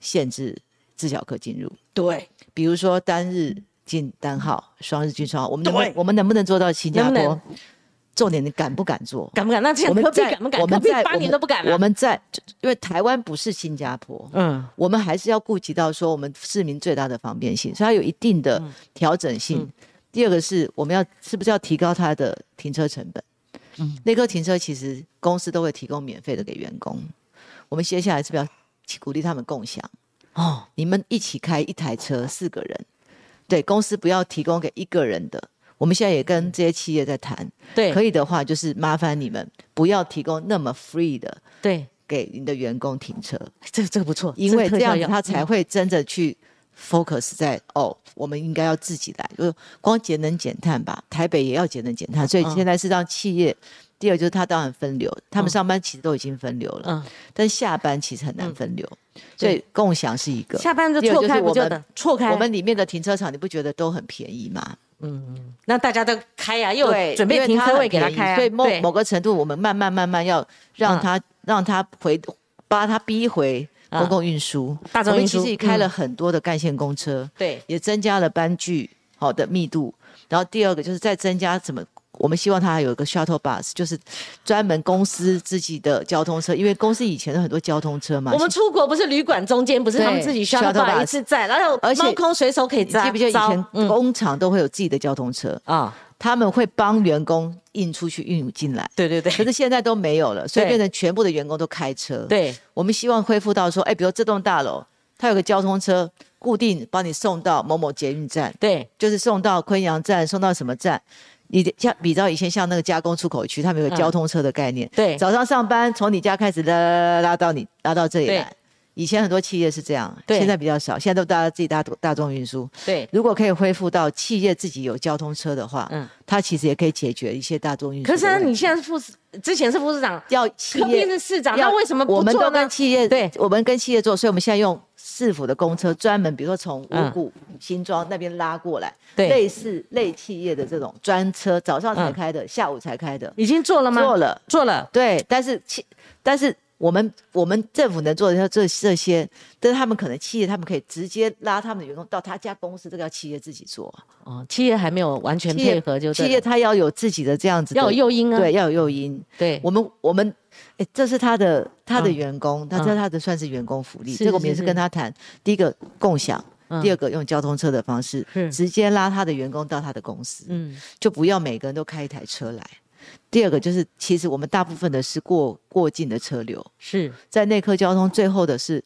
限制自小客进入。对，比如说单日进单号，双日进双号，我们能我们能不能做到新加坡？重点你敢不敢做？敢不敢？那这样科比敢不敢？我们在八年都不敢我们在，因为台湾不是新加坡，嗯，我们还是要顾及到说我们市民最大的方便性，所以它有一定的调整性。第二个是我们要是不是要提高它的停车成本？嗯，那个停车其实公司都会提供免费的给员工，我们接下来是不是要鼓励他们共享？哦，你们一起开一台车，四个人，对，公司不要提供给一个人的。我们现在也跟这些企业在谈，对，可以的话，就是麻烦你们不要提供那么 free 的，对，给你的员工停车。这这个不错，因为这样他才会真的去 focus 在哦，我们应该要自己来，就光节能减碳吧，台北也要节能减碳，所以现在是让企业。第二就是他当然分流，他们上班其实都已经分流了，嗯，但下班其实很难分流，所以共享是一个。下班就错开不就的错开？我们里面的停车场你不觉得都很便宜吗？嗯，那大家都开呀，又准备停车位给他开，所以某某个程度，我们慢慢慢慢要让他让他回，把他逼回公共运输。大众运输其实也开了很多的干线公车，对，也增加了班距好的密度。然后第二个就是再增加怎么。我们希望它还有一个 shuttle bus，就是专门公司自己的交通车，因为公司以前的很多交通车嘛。我们出国不是旅馆中间不是他们自己 shuttle bus 一次载，然后而且空随手可以载。记不记得以前工厂都会有自己的交通车啊？他们会帮员工运出去、运进来。对对对。可是现在都没有了，所以变成全部的员工都开车。对。我们希望恢复到说，哎，比如这栋大楼，它有个交通车固定帮你送到某某捷运站。对。就是送到昆阳站，送到什么站？你像比较以前像那个加工出口区，他们有个交通车的概念。对，早上上班从你家开始拉拉拉到你拉到这里来。以前很多企业是这样，现在比较少，现在都大家自己大大众运输。对，如果可以恢复到企业自己有交通车的话，嗯，它其实也可以解决一些大众运输。可是你现在是副市，之前是副市长，要企业是市长，那为什么我们都跟企业对，我们跟企业做，所以我们现在用市府的公车，专门比如说从五股新庄那边拉过来，对，类似类企业的这种专车，早上才开的，下午才开的，已经做了吗？做了，做了。对，但是企，但是。我们我们政府能做的这这些，但是他们可能企业，他们可以直接拉他们的员工到他家公司，这个要企业自己做。哦，企业还没有完全配合，就企业他要有自己的这样子，要有诱因啊，对，要有诱因。对，我们我们，哎，这是他的他的员工，他这他的算是员工福利。这个我们也是跟他谈，第一个共享，第二个用交通车的方式，直接拉他的员工到他的公司，嗯，就不要每个人都开一台车来。第二个就是，其实我们大部分的是过过境的车流，是在内科交通最后的是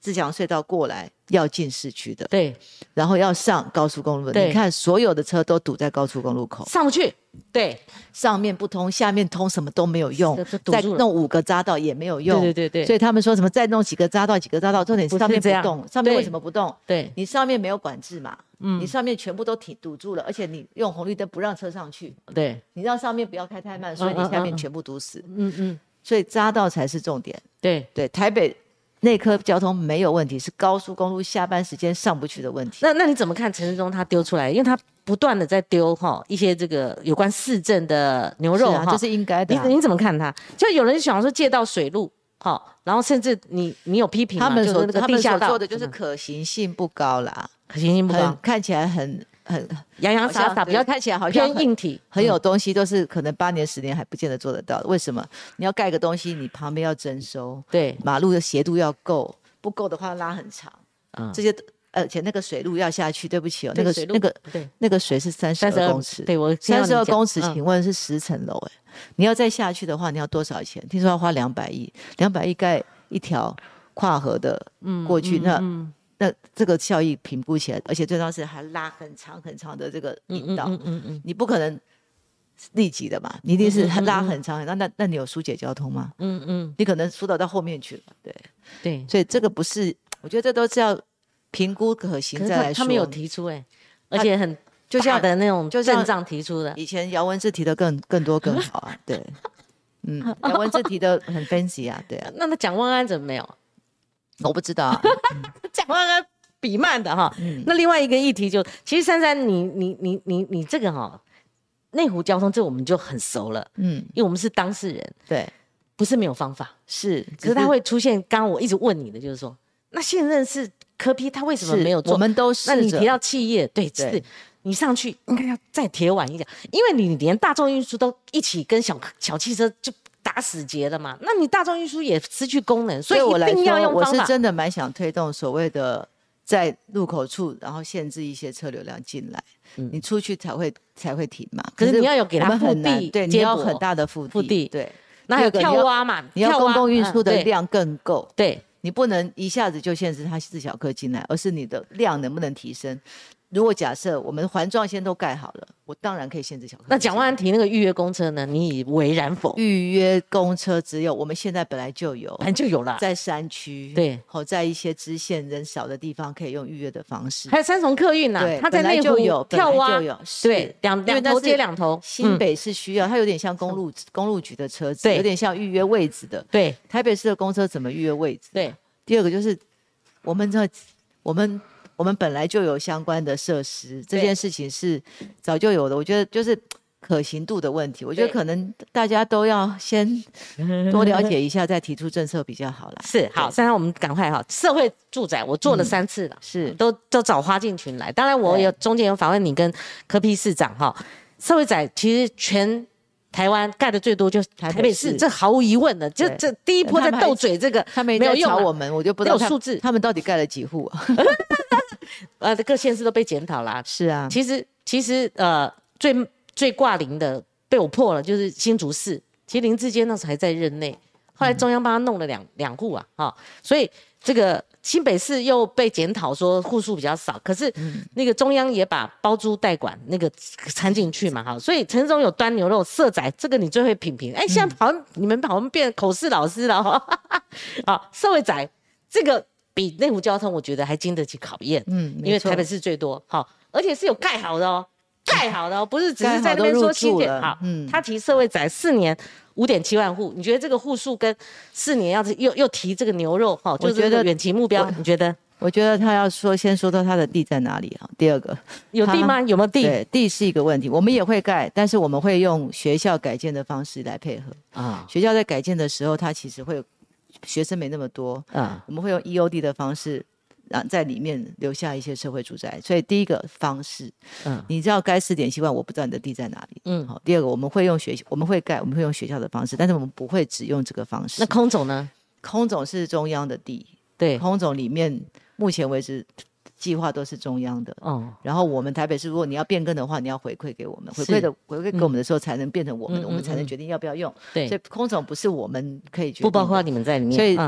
自强隧道过来。要进市区的，对，然后要上高速公路，你看所有的车都堵在高速公路口，上不去，对，上面不通，下面通，什么都没有用，再弄五个匝道也没有用，对对对，所以他们说什么再弄几个匝道，几个匝道，重点是上面不动，上面为什么不动？对，你上面没有管制嘛，嗯，你上面全部都停堵住了，而且你用红绿灯不让车上去，对，你让上面不要开太慢，所以你下面全部堵死，嗯嗯，所以匝道才是重点，对。对，台北。内科交通没有问题，是高速公路下班时间上不去的问题。那那你怎么看陈世忠他丢出来？因为他不断的在丢哈一些这个有关市政的牛肉哈，这是应该的。你你怎么看他？就有人想说借道水路哈，然后甚至你你有批评他们所他们所做的就是可行性不高啦，可行性不高，看起来很。很洋洋洒洒，比较看起来好像偏硬体，很有东西，都是可能八年十年还不见得做得到。为什么？你要盖个东西，你旁边要征收，对，马路的斜度要够，不够的话拉很长。嗯，这些而且那个水路要下去，对不起哦，那个那个对，那个水是三十二公尺，对我三十二公尺，请问是十层楼哎，你要再下去的话，你要多少钱？听说要花两百亿，两百亿盖一条跨河的过去那。那这个效益评估起来，而且最重要是还拉很长很长的这个引导，嗯嗯嗯，你不可能立即的嘛，你一定是拉很长，很长那那你有疏解交通吗？嗯嗯，你可能疏导到后面去了，对对，所以这个不是，我觉得这都是要评估可行再来说。他们有提出哎，而且很就像的那种阵仗提出的，以前姚文智提的更更多更好啊，对，嗯，姚文智提的很分析啊，对啊，那那蒋万安怎么没有？我不知道，讲话呢比慢的哈。那另外一个议题就，其实珊珊，你你你你你这个哈，内湖交通这我们就很熟了，嗯，因为我们是当事人，对，不是没有方法，是，可是它会出现。刚刚我一直问你的就是说，那现任是科批，他为什么没有做？我们都是。那你提到企业，对，是，你上去应该要再铁腕一点，因为你连大众运输都一起跟小小汽车就。打死结了嘛？那你大众运输也失去功能，所以一定要用方法。我是真的蛮想推动所谓的在入口处，然后限制一些车流量进来，你出去才会才会停嘛。可是你要有给他腹地，对，你要很大的腹腹地，对。那还有跳蛙嘛？你要公共运输的量更够，对。你不能一下子就限制它四小客进来，而是你的量能不能提升。如果假设我们环状线都盖好了，我当然可以限制小客。那蒋万安提那个预约公车呢？你以为然否？预约公车只有我们现在本来就有，本来就有了，在山区对，好在一些支线人少的地方可以用预约的方式。还有三重客运呐，对，它在内湖有跳蛙，对，两两头接两头。新北是需要，它有点像公路公路局的车子，有点像预约位置的。对，台北市的公车怎么预约位置？对，第二个就是我们这我们。我们本来就有相关的设施，这件事情是早就有的。我觉得就是可行度的问题，我觉得可能大家都要先 多了解一下，再提出政策比较好了。是好，现在我们赶快哈，社会住宅我做了三次了，是都都找花进群来。当然，我有中间有访问你跟柯批市长哈，社会宅其实全。台湾盖的最多就是台北市，这毫无疑问的。就这第一波在斗嘴，这个他们没有吵我们，我就不知道数字，他们到底盖了几户啊？呃，各县市都被检讨啦。是啊，其实其实呃，最最挂零的被我破了，就是新竹市。其实林志坚那时候还在任内，后来中央帮他弄了两两户啊，哈，所以这个。新北市又被检讨说户数比较少，可是那个中央也把包租代管那个掺进去嘛，哈，所以陈总有端牛肉色仔，这个你最会品评。哎，现在好像你们好像变口试老师了，哈，好，社会仔这个比内湖交通我觉得还经得起考验，嗯，因为台北市最多，好，而且是有盖好的哦，盖好的哦，不是只是在那边说七点，好，嗯，他提社会宅四年。五点七万户，你觉得这个户数跟四年要是又又提这个牛肉哈，就觉得远期目标，你觉得？我觉得他要说先说到他的地在哪里啊？第二个有地吗？有没有地？对，地是一个问题，我们也会盖，但是我们会用学校改建的方式来配合啊。学校在改建的时候，它其实会有学生没那么多嗯，我们会用 EOD 的方式。啊在里面留下一些社会住宅，所以第一个方式，嗯，你知道该试点希望，我不知道你的地在哪里，嗯，好。第二个，我们会用学，我们会盖，我们会用学校的方式，但是我们不会只用这个方式。那空总呢？空总是中央的地，对，空总里面目前为止计划都是中央的，哦。然后我们台北市，如果你要变更的话，你要回馈给我们，回馈的回馈给我们的时候，才能变成我们的，我们才能决定要不要用。对，所以空总不是我们可以决定，不包括你们在里面，所以。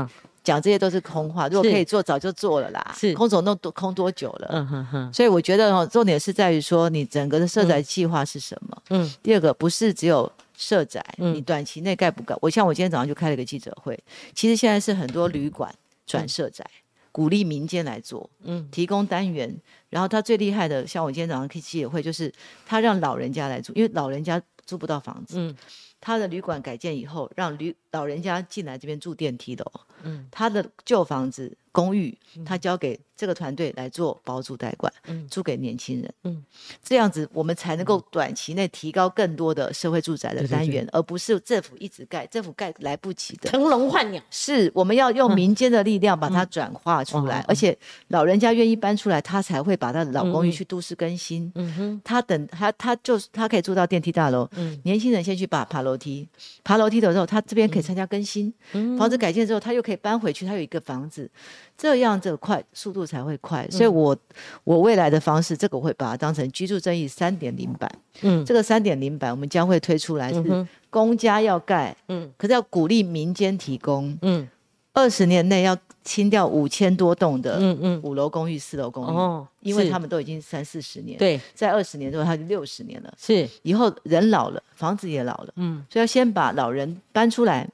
讲这些都是空话，如果可以做，早就做了啦。是空总弄多空多久了？嗯哼哼。所以我觉得哦，重点是在于说，你整个的设宅计划是什么？嗯。第二个不是只有设宅，你短期内盖不盖？我像我今天早上就开了一个记者会，其实现在是很多旅馆转设宅，鼓励民间来做，嗯，提供单元。然后他最厉害的，像我今天早上开记者会，就是他让老人家来住，因为老人家租不到房子，嗯。他的旅馆改建以后，让旅老人家进来这边住电梯楼。嗯，他的旧房子。公寓，他交给这个团队来做包租代管，嗯。租给年轻人，嗯，这样子我们才能够短期内提高更多的社会住宅的单元，而不是政府一直盖，政府盖来不及的，腾笼换鸟。是，我们要用民间的力量把它转化出来，而且老人家愿意搬出来，他才会把他的老公寓去都市更新。嗯哼，他等他他就是他可以住到电梯大楼，嗯，年轻人先去把爬楼梯，爬楼梯的时候，他这边可以参加更新，房子改建之后，他又可以搬回去，他有一个房子。这样这个快速度才会快，所以我我未来的方式，这个我会把它当成居住正义三点零版。嗯，这个三点零版我们将会推出来是公家要盖，嗯，可是要鼓励民间提供，嗯，二十年内要清掉五千多栋的，嗯嗯，五楼公寓、四楼公寓，哦，因为他们都已经三四十年，对，在二十年之后，他就六十年了，是以后人老了，房子也老了，嗯，所以要先把老人搬出来。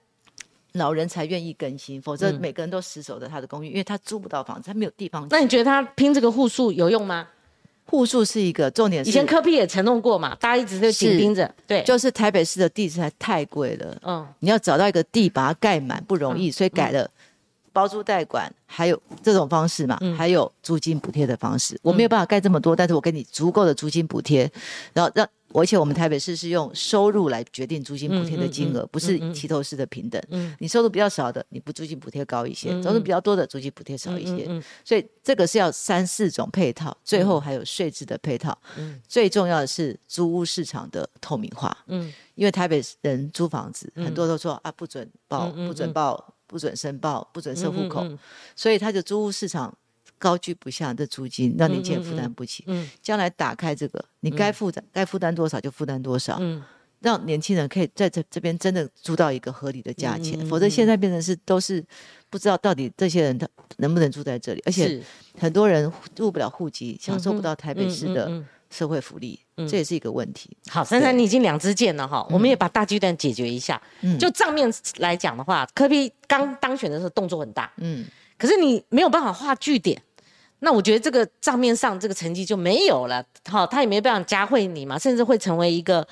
老人才愿意更新，否则每个人都死守着他的公寓，因为他租不到房子，他没有地方。那你觉得他拼这个户数有用吗？户数是一个重点。以前科比也承诺过嘛，大家一直就紧盯着。对，就是台北市的地实在太贵了。嗯，你要找到一个地把它盖满不容易，所以改了包租代管，还有这种方式嘛，还有租金补贴的方式。我没有办法盖这么多，但是我给你足够的租金补贴，然后让。而且我们台北市是用收入来决定租金补贴的金额，不是齐头式的平等。你收入比较少的，你不租金补贴高一些；收入比较多的，租金补贴少一些。所以这个是要三四种配套，最后还有税制的配套。最重要的是租屋市场的透明化。嗯，因为台北人租房子，很多都说啊不准报、不准报、不准申报、不准设户口，所以他的租屋市场。高居不下的租金，让你减负担不起。嗯，将来打开这个，你该负担该负担多少就负担多少。嗯，让年轻人可以在这这边真的租到一个合理的价钱，否则现在变成是都是不知道到底这些人他能不能住在这里，而且很多人入不了户籍，享受不到台北市的社会福利，这也是一个问题。好，珊珊，你已经两支箭了哈，我们也把大巨蛋解决一下。就账面来讲的话，科比刚当选的时候动作很大，嗯，可是你没有办法画据点。那我觉得这个账面上这个成绩就没有了，好，他也没办法加惠你嘛，甚至会成为一个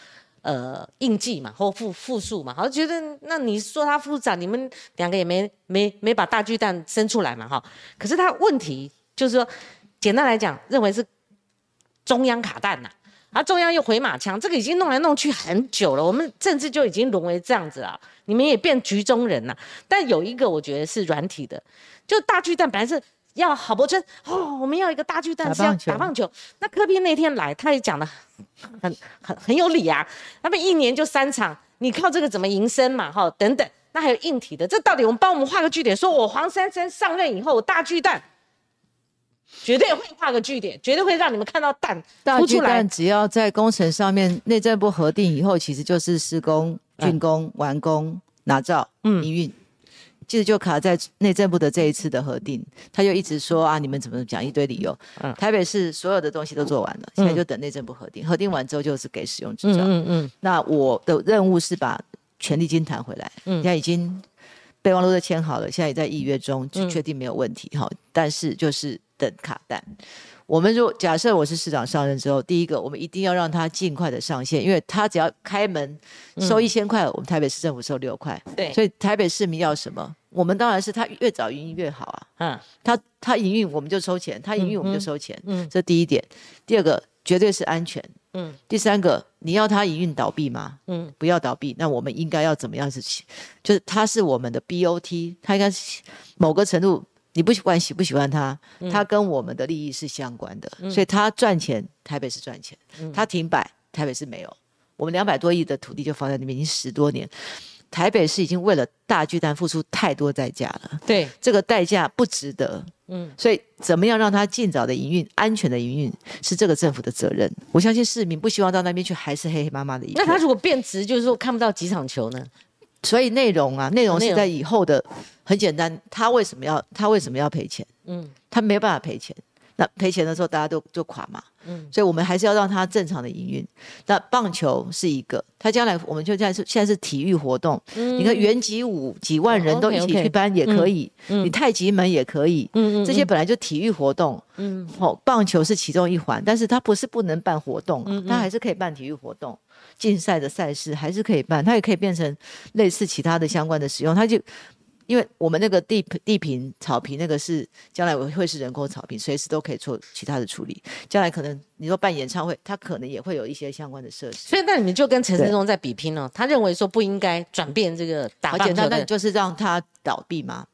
呃印记嘛，或负负数嘛，好，觉得那你说他复杂，你们两个也没没没把大巨蛋生出来嘛，哈，可是他问题就是说，简单来讲，认为是中央卡蛋呐，啊，中央又回马枪，这个已经弄来弄去很久了，我们政治就已经沦为这样子了，你们也变局中人呐，但有一个我觉得是软体的，就大巨蛋本来是。要郝柏村哦，我们要一个大巨蛋是要打棒球。那科比那天来，他也讲的很很很有理啊。他们一年就三场，你靠这个怎么营生嘛？哈，等等。那还有硬体的，这到底我们帮我们画个据点，说我黄珊珊上任以后大巨蛋绝对会画个据点，绝对会让你们看到蛋大巨蛋只要在工程上面内政部核定以后，其实就是施工、竣工、完工、拿照、营运。其实就卡在内政部的这一次的核定，他就一直说啊，你们怎么讲一堆理由？台北市所有的东西都做完了，现在就等内政部核定，核定完之后就是给使用执照。嗯嗯。那我的任务是把权利金谈回来。嗯。现在已经备忘录都签好了，现在也在预约中，就确定没有问题哈。但是就是等卡单。我们如果假设我是市长上任之后，第一个我们一定要让他尽快的上线，因为他只要开门收一千块，我们台北市政府收六块。对，所以台北市民要什么？我们当然是他越早营运越好啊。嗯，他他营运我们就收钱，他营运我们就收钱。嗯，这第一点。第二个绝对是安全。嗯。第三个，你要他营运倒闭吗？嗯，不要倒闭。那我们应该要怎么样子？就是他是我们的 BOT，他应该某个程度。你不管喜不喜欢他，他跟我们的利益是相关的，所以他赚钱，台北是赚钱；他停摆，台北是没有。我们两百多亿的土地就放在那边，已经十多年，台北市已经为了大巨蛋付出太多代价了。对，这个代价不值得。嗯，所以怎么样让他尽早的营运、安全的营运，是这个政府的责任。我相信市民不希望到那边去，还是黑黑麻麻的。那他如果变直，就是说看不到几场球呢？所以内容啊，内容是在以后的，很简单，他为什么要他为什么要赔钱？嗯，他没有办法赔钱，那赔钱的时候大家都就垮嘛。嗯，所以我们还是要让他正常的营运。那棒球是一个，他将来我们就现在是现在是体育活动。嗯，你看原级舞几万人都一起去搬也可以，你太极门也可以。嗯嗯，这些本来就体育活动。嗯，好，棒球是其中一环，但是它不是不能办活动，它还是可以办体育活动。竞赛的赛事还是可以办，它也可以变成类似其他的相关的使用。它就因为我们那个地地坪草坪那个是将来会是人工草坪，随时都可以做其他的处理。将来可能你说办演唱会，它可能也会有一些相关的设施。所以那你们就跟陈世忠在比拼了。他认为说不应该转变这个打棒球，那就是让他倒闭吗？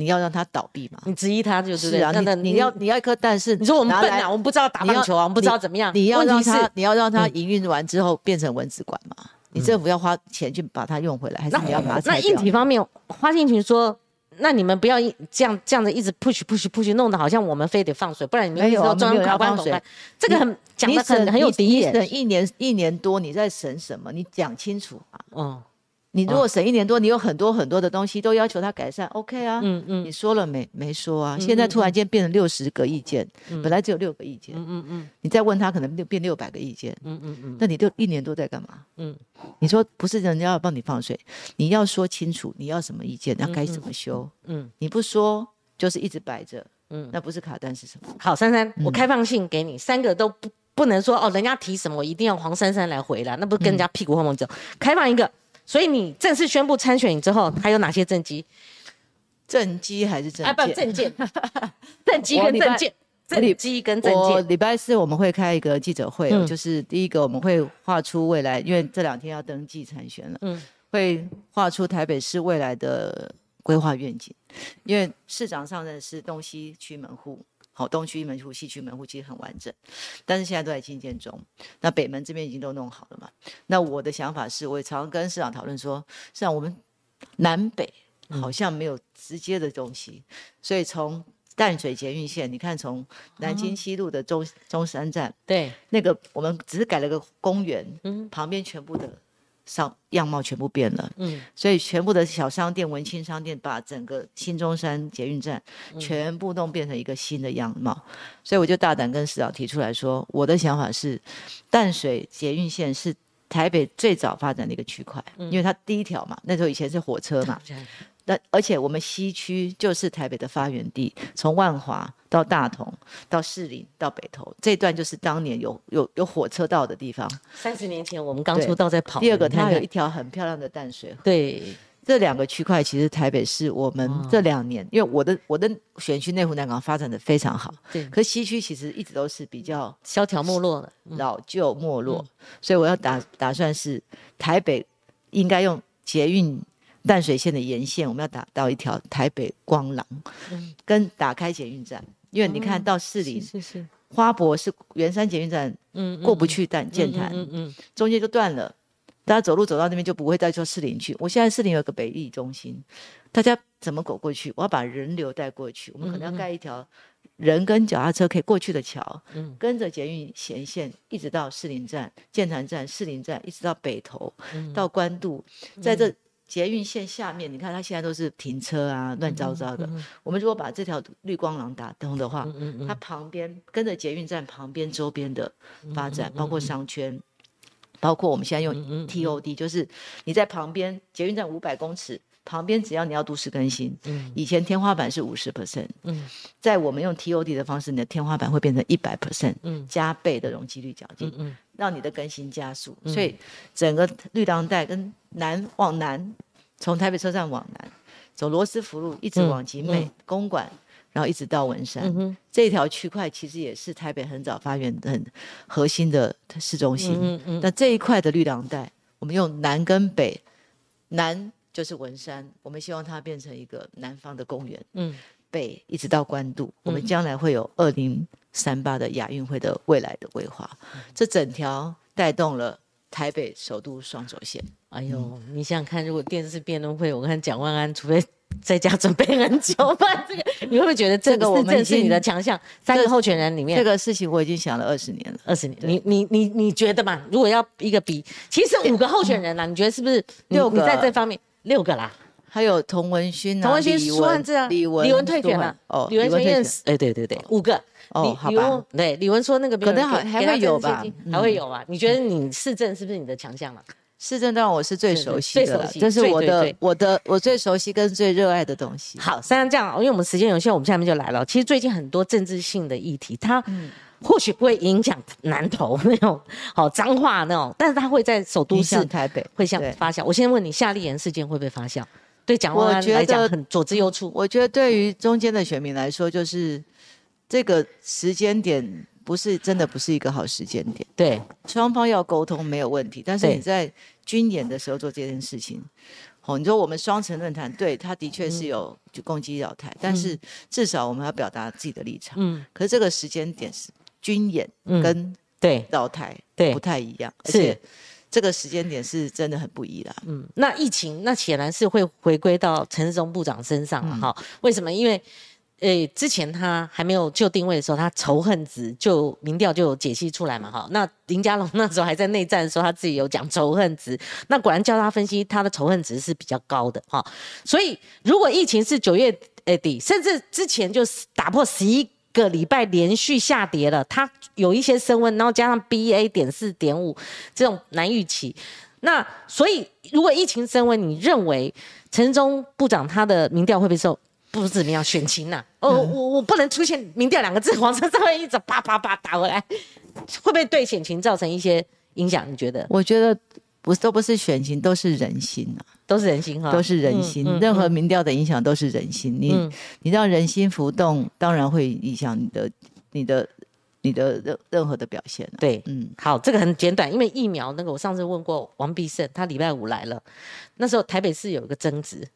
你要让他倒闭嘛？你质疑他就是啊？你你要你要一颗蛋是？你说我们笨啊？我们不知道打棒球啊？我们不知道怎么样？你要让他你要让他营运完之后变成蚊子馆嘛？你政府要花钱去把它用回来，还是你要把它？那硬体方面，花信群说，那你们不要这样这样子一直 push push push，弄得好像我们非得放水，不然你们要中央卡关怎么这个很讲的很很有敌意。省一年一年多，你在省什么？你讲清楚啊！嗯。你如果省一年多，你有很多很多的东西都要求他改善，OK 啊？嗯嗯，你说了没？没说啊。现在突然间变成六十个意见，本来只有六个意见。嗯嗯嗯，你再问他，可能变变六百个意见。嗯嗯嗯，那你就一年多在干嘛？嗯，你说不是人家要帮你放水，你要说清楚你要什么意见，那该怎么修？嗯，你不说就是一直摆着。嗯，那不是卡单是什么？好，珊珊，我开放性给你，三个都不不能说哦，人家提什么我一定要黄珊珊来回答，那不是跟人家屁股后面走？开放一个。所以你正式宣布参选之后，还有哪些政绩？政绩还是政？啊，不，政见。政绩跟政见。政绩跟政见。礼拜四我们会开一个记者会，就是第一个我们会画出未来，因为这两天要登记参选了，嗯，会画出台北市未来的规划愿景。因为市长上任是东西区门户。好，东区门户、西区门户其实很完整，但是现在都在新建中。那北门这边已经都弄好了嘛？那我的想法是，我也常常跟市长讨论说，市长我们南北好像没有直接的东西，所以从淡水捷运线，你看从南京西路的中中山站，对，那个我们只是改了个公园，嗯，旁边全部的商样貌全部变了，嗯，所以全部的小商店、文青商店把整个新中山捷运站全部都变成一个新的样貌，所以我就大胆跟市长提出来说，我的想法是，淡水捷运线是台北最早发展的一个区块，因为它第一条嘛，那时候以前是火车嘛。那而且我们西区就是台北的发源地，从万华到大同到士林到北投这段就是当年有有有火车道的地方。三十年前我们刚出道在跑。第二个，它有一条很漂亮的淡水河。对，这两个区块其实台北市我们这两年，因为我的我的选区内湖南港发展的非常好，对。可西区其实一直都是比较萧条没落的，老旧没落，所以我要打打算是台北应该用捷运。淡水线的沿线，我们要打到一条台北光廊，跟打开捷运站，因为你看到市里是是花博是圆山捷运站，嗯，过不去但建潭，嗯嗯，中间就断了，大家走路走到那边就不会再坐市林去。我现在市林有个北艺中心，大家怎么走过去？我要把人流带过去，我们可能要盖一条人跟脚踏车可以过去的桥，嗯，跟着捷运沿线一直到士林站、建潭站、士林站，一直到北投，到关渡，在这。捷运线下面，你看它现在都是停车啊，乱糟糟的。我们如果把这条绿光廊打通的话，它旁边跟着捷运站旁边周边的发展，包括商圈，包括我们现在用 TOD，就是你在旁边捷运站五百公尺旁边，只要你要都市更新，嗯。以前天花板是五十 percent，嗯。在我们用 TOD 的方式，你的天花板会变成一百 percent，加倍的容积率较劲，让你的更新加速。所以整个绿廊带跟南往南，从台北车站往南，走罗斯福路一直往集美公馆，然后一直到文山，这条区块其实也是台北很早发源很核心的市中心。那这一块的绿廊带，我们用南跟北，南就是文山，我们希望它变成一个南方的公园。嗯，北一直到关渡，我们将来会有二零三八的亚运会的未来的规划，这整条带动了。台北首都双轴线，哎呦，你想想看，如果电视辩论会，我看蒋万安，除非 在家准备很久吧，这个你会不会觉得这个是正是你的强项？三个候选人里面，这个事情我已经想了二十年了，二十年。你你你你觉得嘛？如果要一个比，其实五个候选人啦，你觉得是不是六个？在这方面六个啦，还有童文勋、童文勋、苏汉志啊，李文李文退选了，哦，李文退选，哎，对对对，五个。哦，好吧，对，李文说那个可能还还会有吧，还会有吧？你觉得你市政是不是你的强项了？市政当然我是最熟悉的，这是我的我的我最熟悉跟最热爱的东西。好，虽然这样，因为我们时间有限，我们下面就来了。其实最近很多政治性的议题，它或许不会影响南投那种好脏话那种，但是它会在首都市台北会像发酵。我先问你，夏立言事件会不会发酵？对蒋万安来讲很左之右绌。我觉得对于中间的选民来说，就是。这个时间点不是真的不是一个好时间点，对，双方要沟通没有问题，但是你在军演的时候做这件事情，哦，你说我们双城论坛，对，他的确是有就攻击扰台，但是至少我们要表达自己的立场，嗯，可是这个时间点是军演跟对扰台对不太一样，而且这个时间点是真的很不一啦，嗯，那疫情那显然是会回归到陈世忠部长身上了哈，为什么？因为诶，之前他还没有就定位的时候，他仇恨值就民调就有解析出来嘛，哈。那林佳龙那时候还在内战的时候，他自己有讲仇恨值，那果然叫他分析，他的仇恨值是比较高的，哈。所以如果疫情是九月诶底，甚至之前就打破十一个礼拜连续下跌了，它有一些升温，然后加上 B A 点四点五这种难预期，那所以如果疫情升温，你认为陈忠部长他的民调会不会受？不是怎么样选情呐？哦，我我不能出现“民调”两个字，往上上面一直啪啪啪打回来，会不会对选情造成一些影响？你觉得？我觉得不都不是选情，都是人心啊，都是人心哈，都是人心。任何民调的影响都是人心，你你让人心浮动，当然会影响你的你的你的任任何的表现。对，嗯，好，这个很简短，因为疫苗那个，我上次问过王必胜，他礼拜五来了，那时候台北市有一个争执。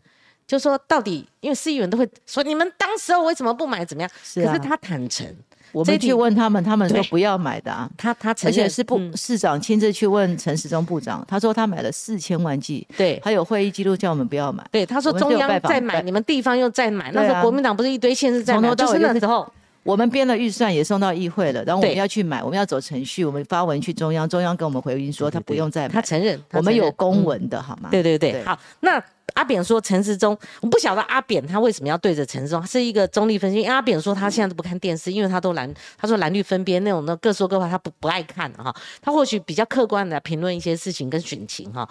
就说到底，因为市议员都会说你们当时候为什么不买？怎么样？可是他坦诚，我们去问他们，他们说不要买的啊。他他而且是部市长亲自去问陈时中部长，他说他买了四千万剂，对，还有会议记录叫我们不要买。对，他说中央在买，你们地方又在买。那时候国民党不是一堆县市在买，就是那时候我们编了预算也送到议会了，然后我们要去买，我们要走程序，我们发文去中央，中央跟我们回应说他不用再买，他承认，我们有公文的好吗？对对对，好，那。阿扁说陈时中，我不晓得阿扁他为什么要对着陈时中，是一个中立分析。阿扁说他现在都不看电视，因为他都蓝，他说蓝绿分边那种的各说各话，他不不爱看哈。他或许比较客观的评论一些事情跟选情哈。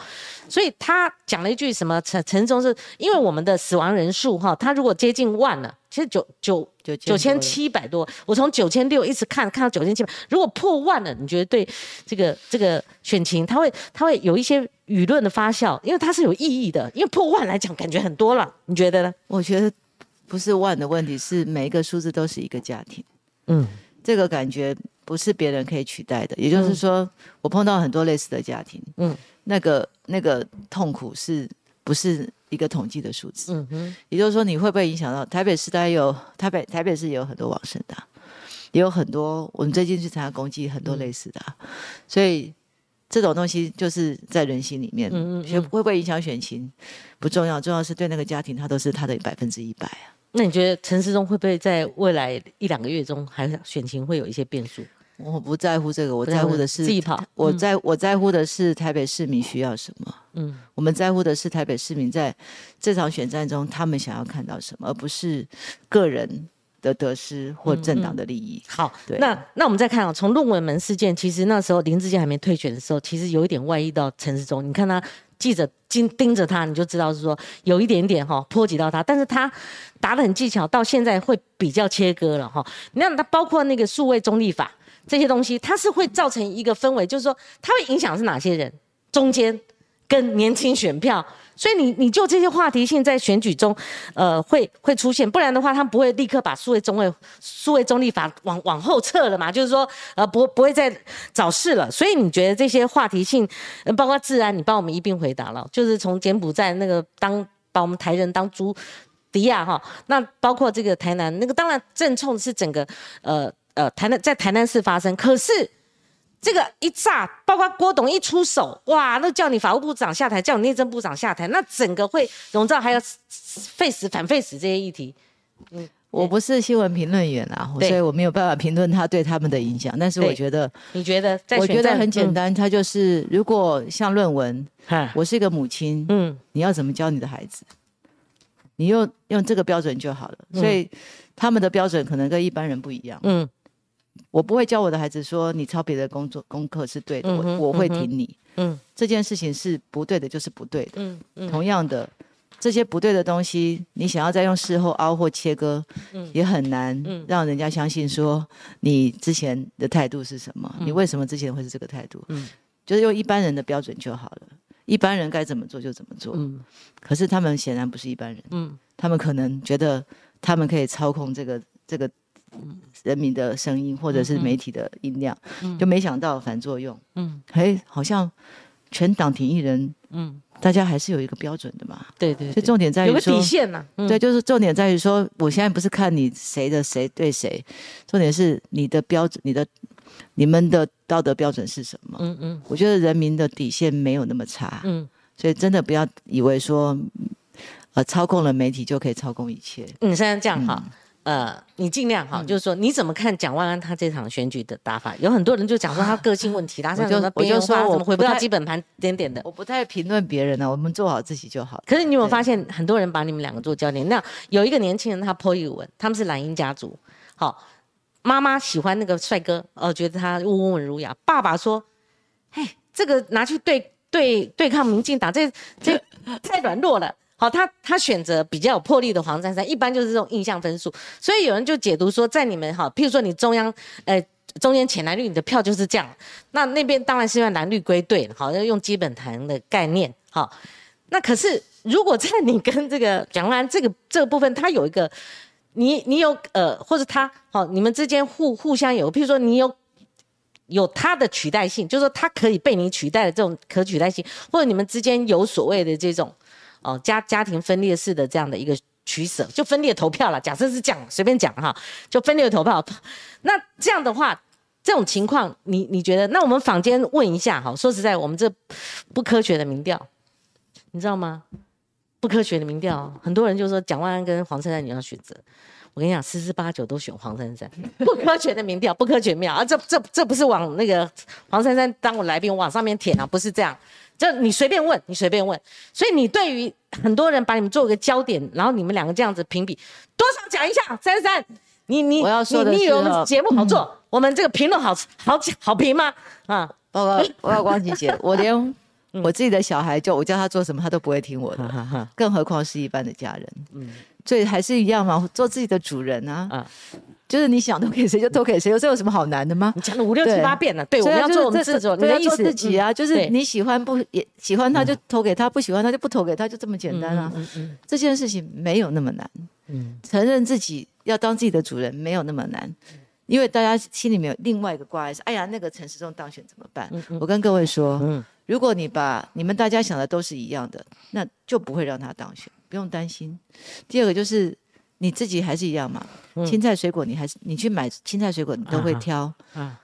所以他讲了一句什么陈陈时中是因为我们的死亡人数哈，他如果接近万了。其实九九九九千七百多，我从九千六一直看看到九千七百，如果破万了，你觉得对这个这个选情，它会它会有一些舆论的发酵，因为它是有意义的，因为破万来讲感觉很多了，你觉得呢？我觉得不是万的问题，是每一个数字都是一个家庭，嗯，这个感觉不是别人可以取代的，也就是说，我碰到很多类似的家庭，嗯，那个那个痛苦是不是？一个统计的数字，嗯哼，也就是说，你会不会影响到台北市？大概有台北，台北市也有很多往生的，也有很多我们最近去参加公祭，很多类似的，所以这种东西就是在人心里面，嗯嗯，会不会影响选情不重要，重要是对那个家庭，他都是他的百分之一百啊。那你觉得陈世忠会不会在未来一两个月中，还选情会有一些变数？我不在乎这个，我在乎的是自己跑。我在我在乎的是台北市民需要什么。嗯，我们在乎的是台北市民在这场选战中，他们想要看到什么，而不是个人的得失或政党的利益。好，对。那那我们再看啊，从论文门事件，其实那时候林志坚还没退选的时候，其实有一点外溢到陈世忠。你看他记者盯盯着他，你就知道是说有一点点哈波及到他，但是他答的很技巧，到现在会比较切割了哈。你看他包括那个数位中立法。这些东西它是会造成一个氛围，就是说它会影响是哪些人，中间跟年轻选票，所以你你就这些话题性在选举中，呃，会会出现，不然的话，他不会立刻把数位中位数位中立法往往后撤了嘛，就是说呃不不会再找事了。所以你觉得这些话题性，包括治安，你帮我们一并回答了，就是从柬埔寨那个当把我们台人当猪迪亚哈，那包括这个台南那个，当然正冲是整个呃。呃，台南在台南市发生，可是这个一炸，包括郭董一出手，哇，那叫你法务部长下台，叫你内政部长下台，那整个会笼罩还有废死反废死这些议题。嗯，我不是新闻评论员啊，所以我没有办法评论他对他们的影响。但是我觉得，你觉得？我觉得很简单，他就是如果像论文，我是一个母亲，嗯，你要怎么教你的孩子？你用用这个标准就好了。所以他们的标准可能跟一般人不一样。嗯。我不会教我的孩子说你抄别的工作功课是对的，我我会挺你。嗯，这件事情是不对的，就是不对的。嗯嗯，同样的，这些不对的东西，你想要再用事后凹或切割，嗯也很难让人家相信说你之前的态度是什么，你为什么之前会是这个态度？嗯，就是用一般人的标准就好了，一般人该怎么做就怎么做。嗯，可是他们显然不是一般人。嗯，他们可能觉得他们可以操控这个这个。人民的声音，或者是媒体的音量，就没想到反作用。嗯，哎，好像全党挺一人，嗯，大家还是有一个标准的嘛。对对，所以重点在于有个底线呐。对，就是重点在于说，我现在不是看你谁的谁对谁，重点是你的标准，你的你们的道德标准是什么？嗯嗯，我觉得人民的底线没有那么差。嗯，所以真的不要以为说，呃，操控了媒体就可以操控一切。嗯，现在这样哈。呃，你尽量哈，就是说你怎么看蒋万安他这场选举的打法？有很多人就讲说他个性问题，他像什么边缘化，怎么回不到基本盘点点的。我不太评论别人呢，我们做好自己就好。可是你有没有发现，很多人把你们两个做焦点？那有一个年轻人他泼一文，他们是蓝鹰家族，好，妈妈喜欢那个帅哥，呃，觉得他温文儒雅。爸爸说，嘿，这个拿去对对对抗民进党，这这太软弱了。好，他他选择比较有魄力的黄珊珊，一般就是这种印象分数，所以有人就解读说，在你们哈，譬如说你中央，呃，中间浅蓝绿，你的票就是这样，那那边当然是用蓝绿归队，好，要用基本盘的概念，好，那可是如果在你跟这个蒋万安这个这个部分，他有一个，你你有呃，或者他好，你们之间互互相有，譬如说你有有他的取代性，就是说他可以被你取代的这种可取代性，或者你们之间有所谓的这种。哦，家家庭分裂式的这样的一个取舍，就分裂投票了。假设是讲，随便讲哈，就分裂投票。那这样的话，这种情况，你你觉得？那我们坊间问一下哈，说实在，我们这不科学的民调，你知道吗？不科学的民调，很多人就说蒋万安跟黄珊珊你要选择。我跟你讲，十之八九都选黄珊珊，不科学的民调，不科学民调啊！这这这不是往那个黄珊珊当我来宾往上面舔啊，不是这样。就你随便问，你随便问。所以你对于很多人把你们做个焦点，然后你们两个这样子评比，多少讲一下，珊珊，你你我要说的你以为我们节目好做，我们这个评论好好好评吗？啊，报告报告光姐姐，我连。我自己的小孩，就我叫他做什么，他都不会听我的，更何况是一般的家人。嗯，所以还是一样嘛，做自己的主人啊。啊，就是你想投给谁就投给谁，这有什么好难的吗？你讲了五六七八遍了，对，我们要做我们自己，你的意思自己啊，就是你喜欢不也喜欢他就投给他，不喜欢他就不投给他，就这么简单啊。这件事情没有那么难。嗯，承认自己要当自己的主人没有那么难，因为大家心里面有另外一个挂碍是：哎呀，那个陈时中当选怎么办？我跟各位说，嗯。如果你把你们大家想的都是一样的，那就不会让他当选，不用担心。第二个就是你自己还是一样嘛，青菜水果你还是你去买青菜水果你都会挑，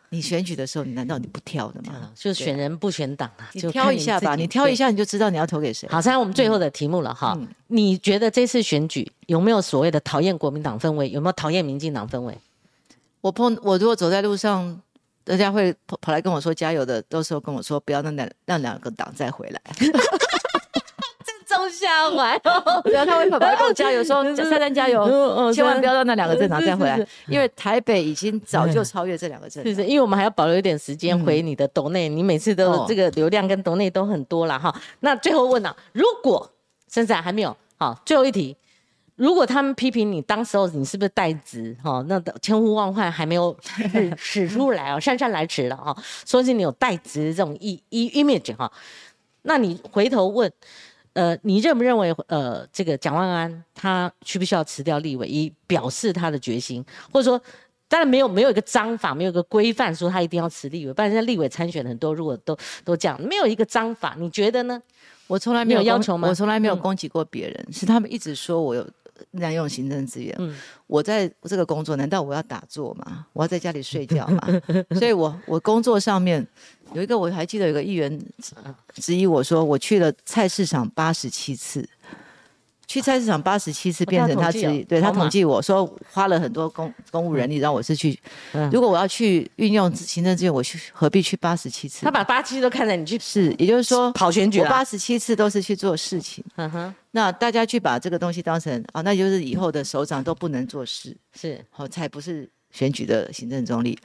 你选举的时候你难道你不挑的吗？就选人不选党啊，你挑一下吧，你挑一下你就知道你要投给谁。好，现在我们最后的题目了哈，你觉得这次选举有没有所谓的讨厌国民党氛围？有没有讨厌民进党氛围？我碰我如果走在路上。人家会跑跑来跟我说加油的，到时候跟我说不要让两让两个党再回来。正中下怀，然后他会跑来跟我加油，说三三 加油，千万不要让那两个政党再回来，因为台北已经早就超越这两个政党。是是，因为我们还要保留一点时间回你的斗内，你每次都这个流量跟斗内都很多了哈。那最后问啊，如果现在还没有好，最后一题。如果他们批评你，当时候你是不是代职？哈，那千呼万唤还没有使出来哦，姗姗来迟了哈。说是你有代职这种 i image 哈，那你回头问，呃，你认不认为呃，这个蒋万安他需不需要辞掉立委，以表示他的决心？或者说，当然没有没有一个章法，没有一个规范说他一定要辞立委，不然现在立委参选很多，如果都都这样，没有一个章法，你觉得呢？我从来没有要求吗？我从来没有攻击过别人，是他们一直说我有。滥用行政资源，我在这个工作，难道我要打坐吗？我要在家里睡觉吗？所以，我我工作上面有一个，我还记得有个议员质疑我说，我去了菜市场八十七次。去菜市场八十七次变成他自己，对他统计我说花了很多公公务人力让我是去，如果我要去运用行政资源，我去何必去八十七次？他把八七都看在你去是，也就是说跑选举，我八十七次都是去做事情。嗯哼，那大家去把这个东西当成啊，那就是以后的首长都不能做事，是好才不是选举的行政中立。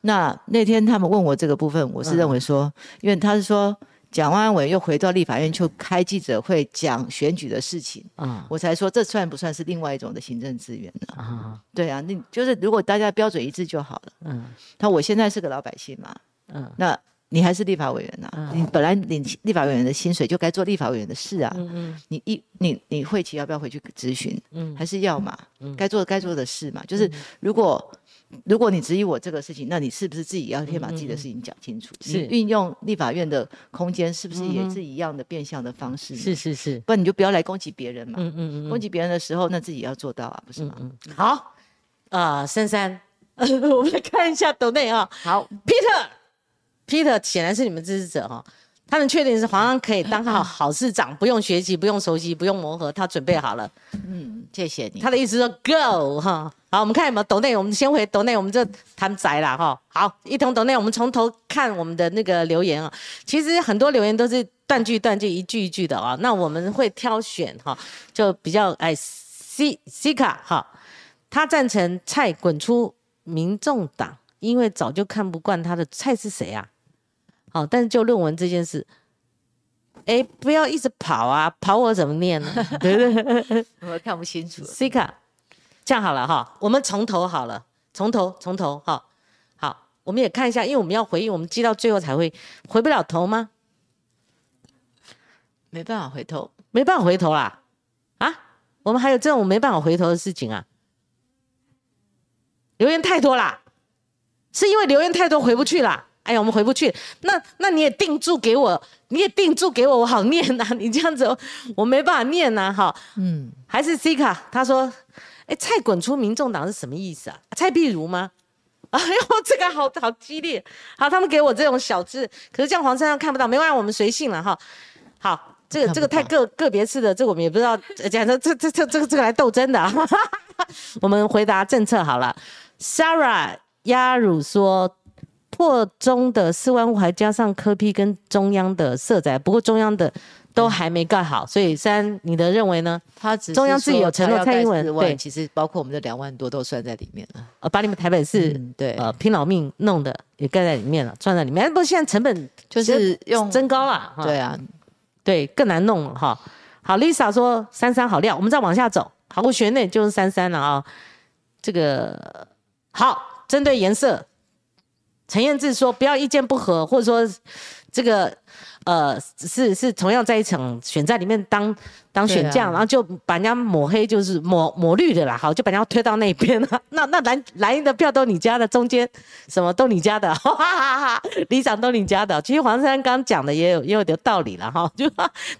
那那天他们问我这个部分，我是认为说，因为他是说。蒋万安委又回到立法院去开记者会讲选举的事情，啊，我才说这算不算是另外一种的行政资源呢？啊，对啊，那就是如果大家标准一致就好了。嗯，他我现在是个老百姓嘛，嗯，那你还是立法委员呐？你本来领立法委员的薪水就该做立法委员的事啊。嗯嗯，你一你你会期要不要回去咨询？嗯，还是要嘛？嗯，该做该做的事嘛，就是如果。如果你质疑我这个事情，那你是不是自己要先把自己的事情讲清楚？是运用立法院的空间，是不是也是一样的变相的方式？是是是，不然你就不要来攻击别人嘛。嗯嗯嗯，攻击别人的时候，那自己要做到啊，不是吗？嗯嗯。好，啊，珊珊，我们来看一下抖内啊。好，Peter，Peter 显然是你们支持者哈。他们确定是皇上可以当好好市长，不用学习，不用熟悉，不用磨合，他准备好了。嗯，谢谢你。他的意思说 Go 哈，好，我们看有没有抖内，我们先回抖内，我们就谈宅了哈。好，一同抖内，我们从头看我们的那个留言啊。其实很多留言都是断句断句，一句一句的啊。那我们会挑选哈，就比较哎，C C 卡哈，他赞成蔡滚出民众党，因为早就看不惯他的蔡是谁啊？好，但是就论文这件事，哎，不要一直跑啊，跑我怎么念呢？对不对？我看不清楚。C 卡，这样好了哈，我们从头好了，从头从头哈。好，我们也看一下，因为我们要回应，我们记到最后才会回不了头吗？没办法回头，没办法回头啦。啊，我们还有这种没办法回头的事情啊？留言太多啦，是因为留言太多回不去啦。哎呀，我们回不去。那那你也定住给我，你也定住给我，我好念呐。你这样子，我没办法念呐。哈，嗯，还是 C 卡，他说，哎，蔡滚出民众党是什么意思啊？蔡碧如吗？哎呦，这个好好激烈。好，他们给我这种小字，可是这样黄山上看不到，没关系，我们随性了哈。好，这个这个太个个别式的，这我们也不知道。讲这这这这这个这个来斗争的。我们回答政策好了。Sarah 鸭乳说。破中的四万户还加上科批跟中央的社宅，不过中央的都还没盖好，所以三你的认为呢？他只中央自己有承诺，蔡英文对，其实包括我们的两万多都算在里面了。呃，把你们台北市对呃拼老命弄的也盖在里面了，算在里面。不，现在成本就是用增高了，对啊，对，更难弄了哈。好，Lisa 说三三好料，我们再往下走，毫无悬念就是三三了啊。这个好，针对颜色。陈彦志说：“不要意见不合，或者说这个呃是是同样在一场选战里面当当选将，然后就把人家抹黑，就是抹抹绿的啦，好就把人家推到那边 了。那那蓝蓝的票都你家的，中间什么都你家的，哈哈哈，里长都你家的。其实黄山刚讲的也有也有点道理了哈，就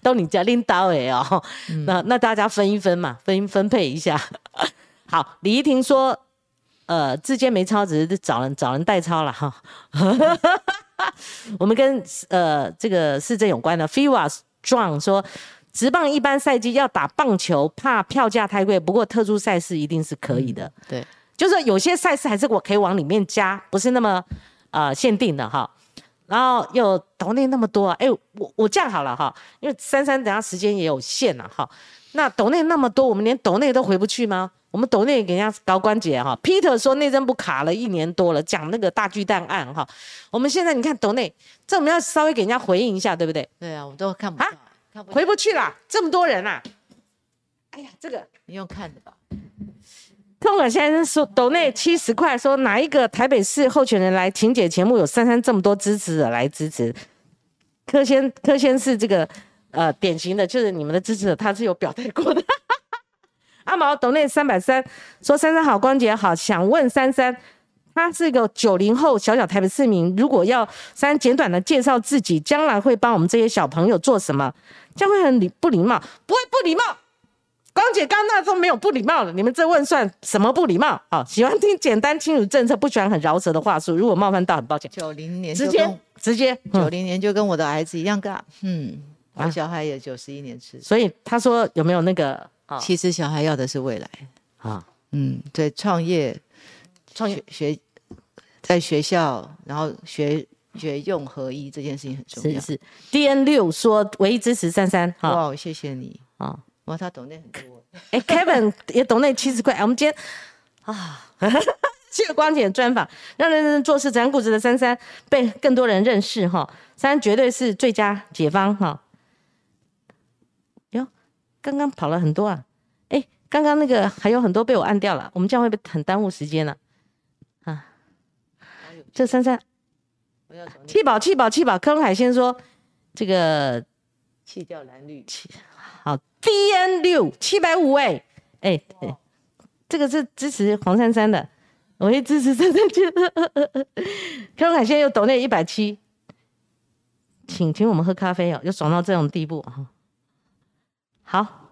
都你家拎刀哎哦，那那大家分一分嘛，分分配一下。好，李怡婷说。”呃，之间没抄，只是找人找人代抄了哈。我们跟呃这个市政有关的 FIVA Strong 说，直棒一般赛季要打棒球，怕票价太贵，不过特殊赛事一定是可以的。对，就是有些赛事还是我可以往里面加，不是那么呃限定的哈。然后又岛内那么多，哎，我我这样好了哈，因为珊珊等下时间也有限了哈。那岛内那么多，我们连岛内都回不去吗？我们抖内给人家高关节哈，Peter 说内政部卡了一年多了，讲那个大巨蛋案哈。我们现在你看抖内，这我们要稍微给人家回应一下，对不对？对啊，我们都看不到，回不去啦，这么多人啊！哎呀，这个你用看的吧。空管先生说抖内七十块，说哪一个台北市候选人来请解节目有三三这么多支持者来支持？柯先柯先是这个呃典型的，就是你们的支持者，他是有表态过的。阿毛董内三百三说：“珊珊好，光姐好，想问珊珊，他是个九零后小小台北市民，如果要三简短的介绍自己，将来会帮我们这些小朋友做什么？将会很礼不礼貌？不会不礼貌。光姐刚那都没有不礼貌了，你们这问算什么不礼貌？好，喜欢听简单清楚政策，不喜欢很饶舌的话术。如果冒犯到，很抱歉。九零年直接直接，九零年就跟我的儿子一样大，嗯，我小孩也九十一年吃，所以他说有没有那个？”其实小孩要的是未来。啊，嗯，对，创业，创业学，在学校，然后学学用合一这件事情很重要。是是，D N 六说唯一支持珊珊，哇，谢谢你。啊，哇，他懂那很多。哎 Kevin 也懂那七十块，我们今天啊，谢谢光姐专访，让认真做事、讲故事的珊珊被更多人认识哈，珊绝对是最佳解方哈。刚刚跑了很多啊，哎，刚刚那个还有很多被我按掉了，我们这样会不会很耽误时间呢？啊，这珊珊，气宝气宝气宝，柯海先说这个弃掉蓝绿，好，D N 六七百五哎哎哎，这个是支持黄珊珊的，我会支持珊珊去。柯海先又抖那一百七，请请我们喝咖啡哦，又爽到这种地步啊！好，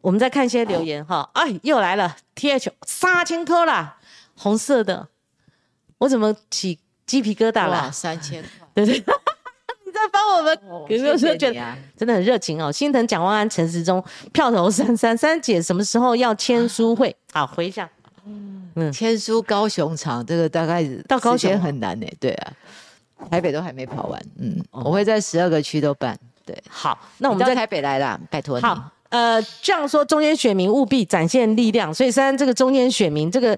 我们再看一些留言哈。哎，又来了，T H 三千颗啦，红色的，我怎么起鸡皮疙瘩了？三千块，对 对，你在帮我们，有没有觉得真的很热情哦？心疼蒋万安、陈时中，票投三三三姐，什么时候要签书会？好，回一下。嗯，签书高雄场，这个大概到高雄很难呢。对啊，台北都还没跑完。嗯，我会在十二个区都办。对，好，那我们在台北来了，拜托你。好，呃，这样说，中间选民务必展现力量。所以虽然这个中间选民，这个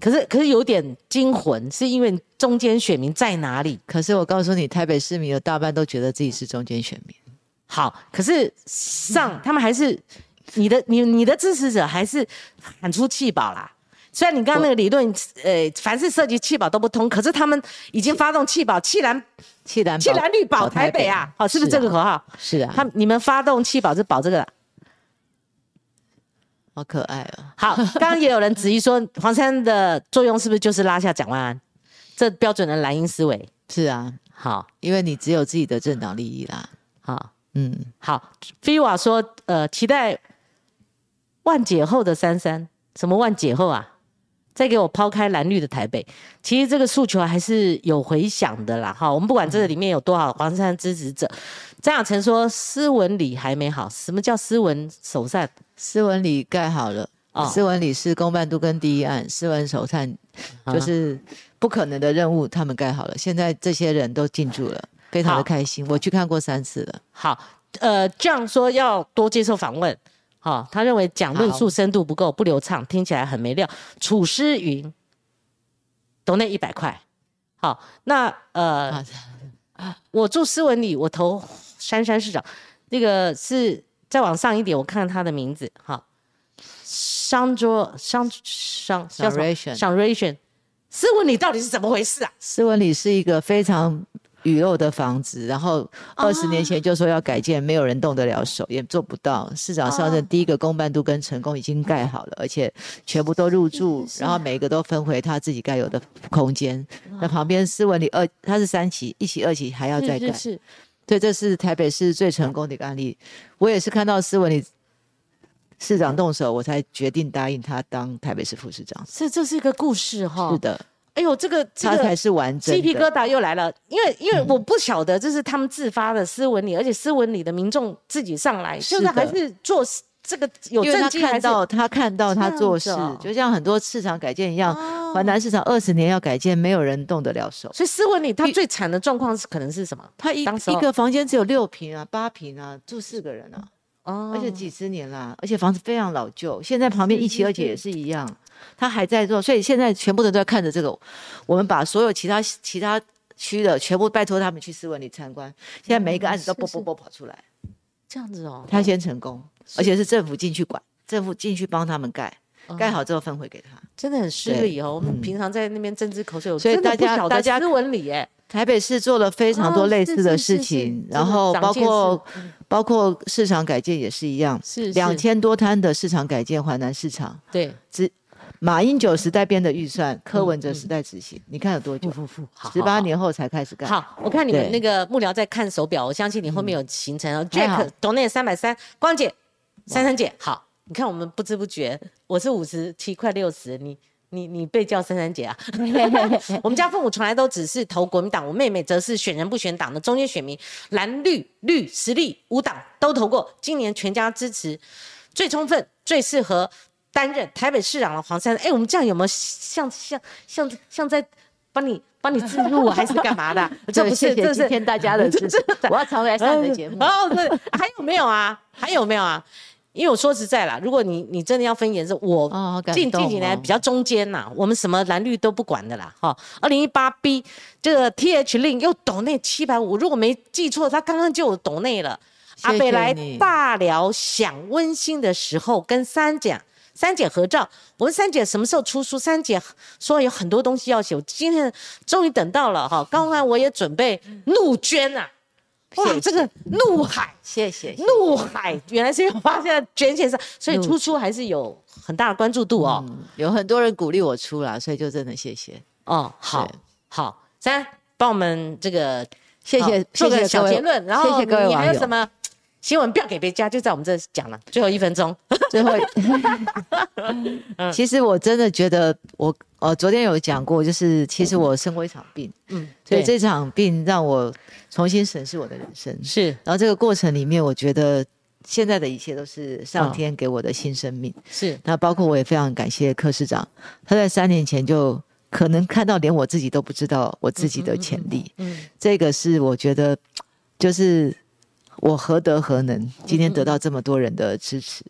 可是可是有点惊魂，是因为中间选民在哪里？可是我告诉你，台北市民有大半都觉得自己是中间选民。好，可是上他们还是你的，你你的支持者还是喊出气保啦。虽然你刚刚那个理论，呃，凡是涉及气保都不通，可是他们已经发动气保，气蓝、气蓝、气蓝绿保台北啊，好，是不是这个口号？是啊，他你们发动气保是保这个，好可爱哦！好，刚刚也有人质疑说，黄山的作用是不是就是拉下蒋万安？这标准的蓝鹰思维是啊，好，因为你只有自己的政党利益啦。好，嗯，好，菲瓦说，呃，期待万解后的珊珊，什么万解后啊？再给我抛开蓝绿的台北，其实这个诉求还是有回响的啦。哈，我们不管这个里面有多少黄山支持者，张亚晨说斯文里还没好，什么叫斯文首善？斯文里盖好了，斯文里是公办都跟第一案，斯文首善就是不可能的任务，他们盖好了。现在这些人都进驻了，非常的开心。我去看过三次了。好，呃，这样说要多接受访问。好，他认为讲论述深度不够，不流畅，听起来很没料。楚诗云，都那一百块。好，那呃，我住斯文里，我投珊珊市长。那个是再往上一点，我看他的名字。好。商卓商商叫什么？商 ration，斯文里到底是怎么回事啊？斯文里是一个非常雨漏的房子，然后二十年前就说要改建，没有人动得了手，也做不到。市长上任第一个公办都跟成功已经盖好了，而且全部都入住，然后每个都分回他自己该有的空间。那旁边斯文里二，他是三期，一期、二期还要再盖。是，对，这是台北市最成功的一个案例。我也是看到斯文里。市长动手，我才决定答应他当台北市副市长。是，这是一个故事哈。是的。哎呦，这个他才是完整。鸡皮疙瘩又来了，因为因为我不晓得这是他们自发的斯文里，而且斯文里的民众自己上来，就是还是做这个有证据，看到他看到他做事，就像很多市场改建一样，华南市场二十年要改建，没有人动得了手。所以斯文里他最惨的状况是可能是什么？他一一个房间只有六平啊，八平啊，住四个人啊。而且几十年啦，而且房子非常老旧。现在旁边一期二期也是一样，他还在做，所以现在全部人都在看着这个。我们把所有其他其他区的全部拜托他们去斯文里参观。现在每一个案子都啵啵啵跑出来，这样子哦。他先成功，而且是政府进去管，政府进去帮他们盖，盖好之后分回给他，真的很失礼哦。我们平常在那边争执口水，所以大家大家斯文里哎。台北市做了非常多类似的事情，然后包括包括市场改建也是一样，是两千多摊的市场改建，华南市场对，只马英九时代编的预算，柯文哲时代执行，你看有多久？十八年后才开始干。好，我看你们那个幕僚在看手表，我相信你后面有行程哦。Jack 董内三百三，光姐，珊珊姐，好，你看我们不知不觉，我是五十七快六十，你。你你被叫珊珊姐啊？我们家父母从来都只是投国民党，我妹妹则是选人不选党的中间选民，蓝绿绿实力五党都投过。今年全家支持，最充分、最适合担任台北市长的黄珊珊。哎，我们这样有没有像像像像在帮你帮你自录还是干嘛的？这不是这是天大家的 支持，我要常来上你的节目。哦，对，还有没有啊？还有没有啊？因为我说实在啦，如果你你真的要分颜色，我近近几年比较中间呐，我们什么蓝绿都不管的啦，哈。二零一八 B 这个 T H 令又抖内七百五，如果没记错，他刚刚就有抖内了。阿北来大聊想温馨的时候，跟三姐三姐合照。我们三姐什么时候出书？三姐说有很多东西要写，我今天终于等到了哈。刚刚我也准备怒捐啊。哇，这个怒海，谢谢怒海，原来是发现在捐钱上，所以出书还是有很大的关注度哦。有很多人鼓励我出了，所以就真的谢谢哦。好，好，三帮我们这个谢谢做个小结论，然后你还有什么新闻不要给别家，就在我们这讲了。最后一分钟，最后，其实我真的觉得我。呃，昨天有讲过，就是其实我生过一场病，嗯，所以这场病让我重新审视我的人生。是，然后这个过程里面，我觉得现在的一切都是上天给我的新生命。是，那包括我也非常感谢柯市长，他在三年前就可能看到连我自己都不知道我自己的潜力。嗯，这个是我觉得，就是我何德何能，今天得到这么多人的支持，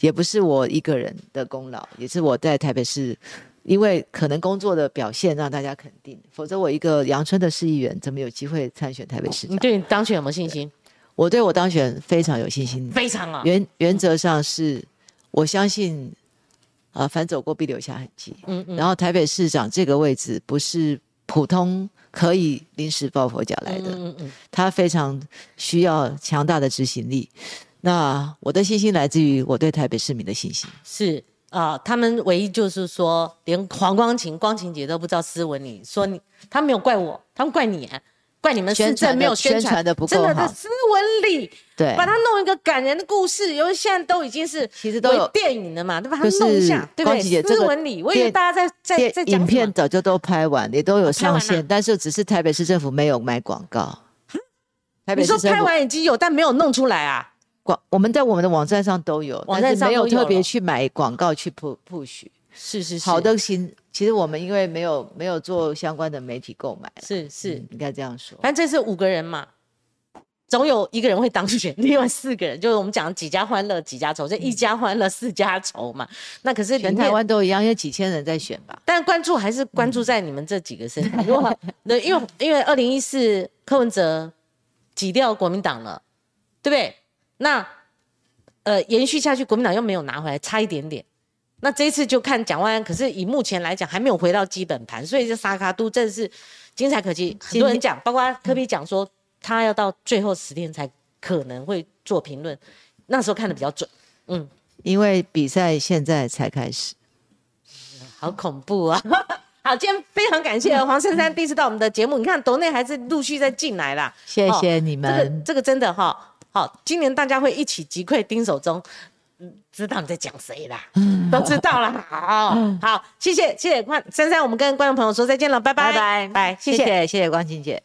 也不是我一个人的功劳，也是我在台北市。因为可能工作的表现让大家肯定，否则我一个阳春的市议员怎么有机会参选台北市长？你对你当选有没有信心？我对我当选非常有信心，非常啊。原原则上是，我相信，啊，凡走过必留下痕迹。嗯嗯。然后台北市长这个位置不是普通可以临时抱佛脚来的，嗯嗯，他非常需要强大的执行力。那我的信心来自于我对台北市民的信心。是。啊，他们唯一就是说，连黄光琴、光琴姐都不知道斯文，你说你，他没有怪我，他们怪你，怪你们宣传没有宣传的不够好。真的是，斯文里，对，把它弄一个感人的故事，因为现在都已经是其实都有电影了嘛，对吧？它弄一下，对不对？斯文里，我以为大家在在在影片早就都拍完，也都有上线，但是只是台北市政府没有买广告。台北市你说拍完已经有，但没有弄出来啊？广我们在我们的网站上都有，网站上没有特别去买广告去铺铺许。是是是，好的行，其实我们因为没有没有做相关的媒体购买，是是应该这样说。反正这是五个人嘛，总有一个人会当选，另外四个人就是我们讲几家欢乐几家愁，这一家欢乐四家愁嘛。那可是全台湾都一样，因为几千人在选吧。但关注还是关注在你们这几个身上，如果那因为 因为二零一四柯文哲挤掉国民党了，对不对？那呃延续下去，国民党又没有拿回来，差一点点。那这一次就看蒋万安，可是以目前来讲还没有回到基本盘，所以这沙卡都真的是精彩可期。很多人讲，包括科比讲说，他要到最后十天才可能会做评论，那时候看的比较准。嗯，因为比赛现在才开始，好恐怖啊！好，今天非常感谢黄珊珊第一次到我们的节目，你看国内还是陆续在进来啦，谢谢你们。这个这个真的哈，好，今年大家会一起击溃丁守中。知道你在讲谁啦，都知道了。好好，谢谢谢谢关珊珊，我们跟观众朋友说再见了，拜拜。拜拜，拜，谢谢谢谢关心姐。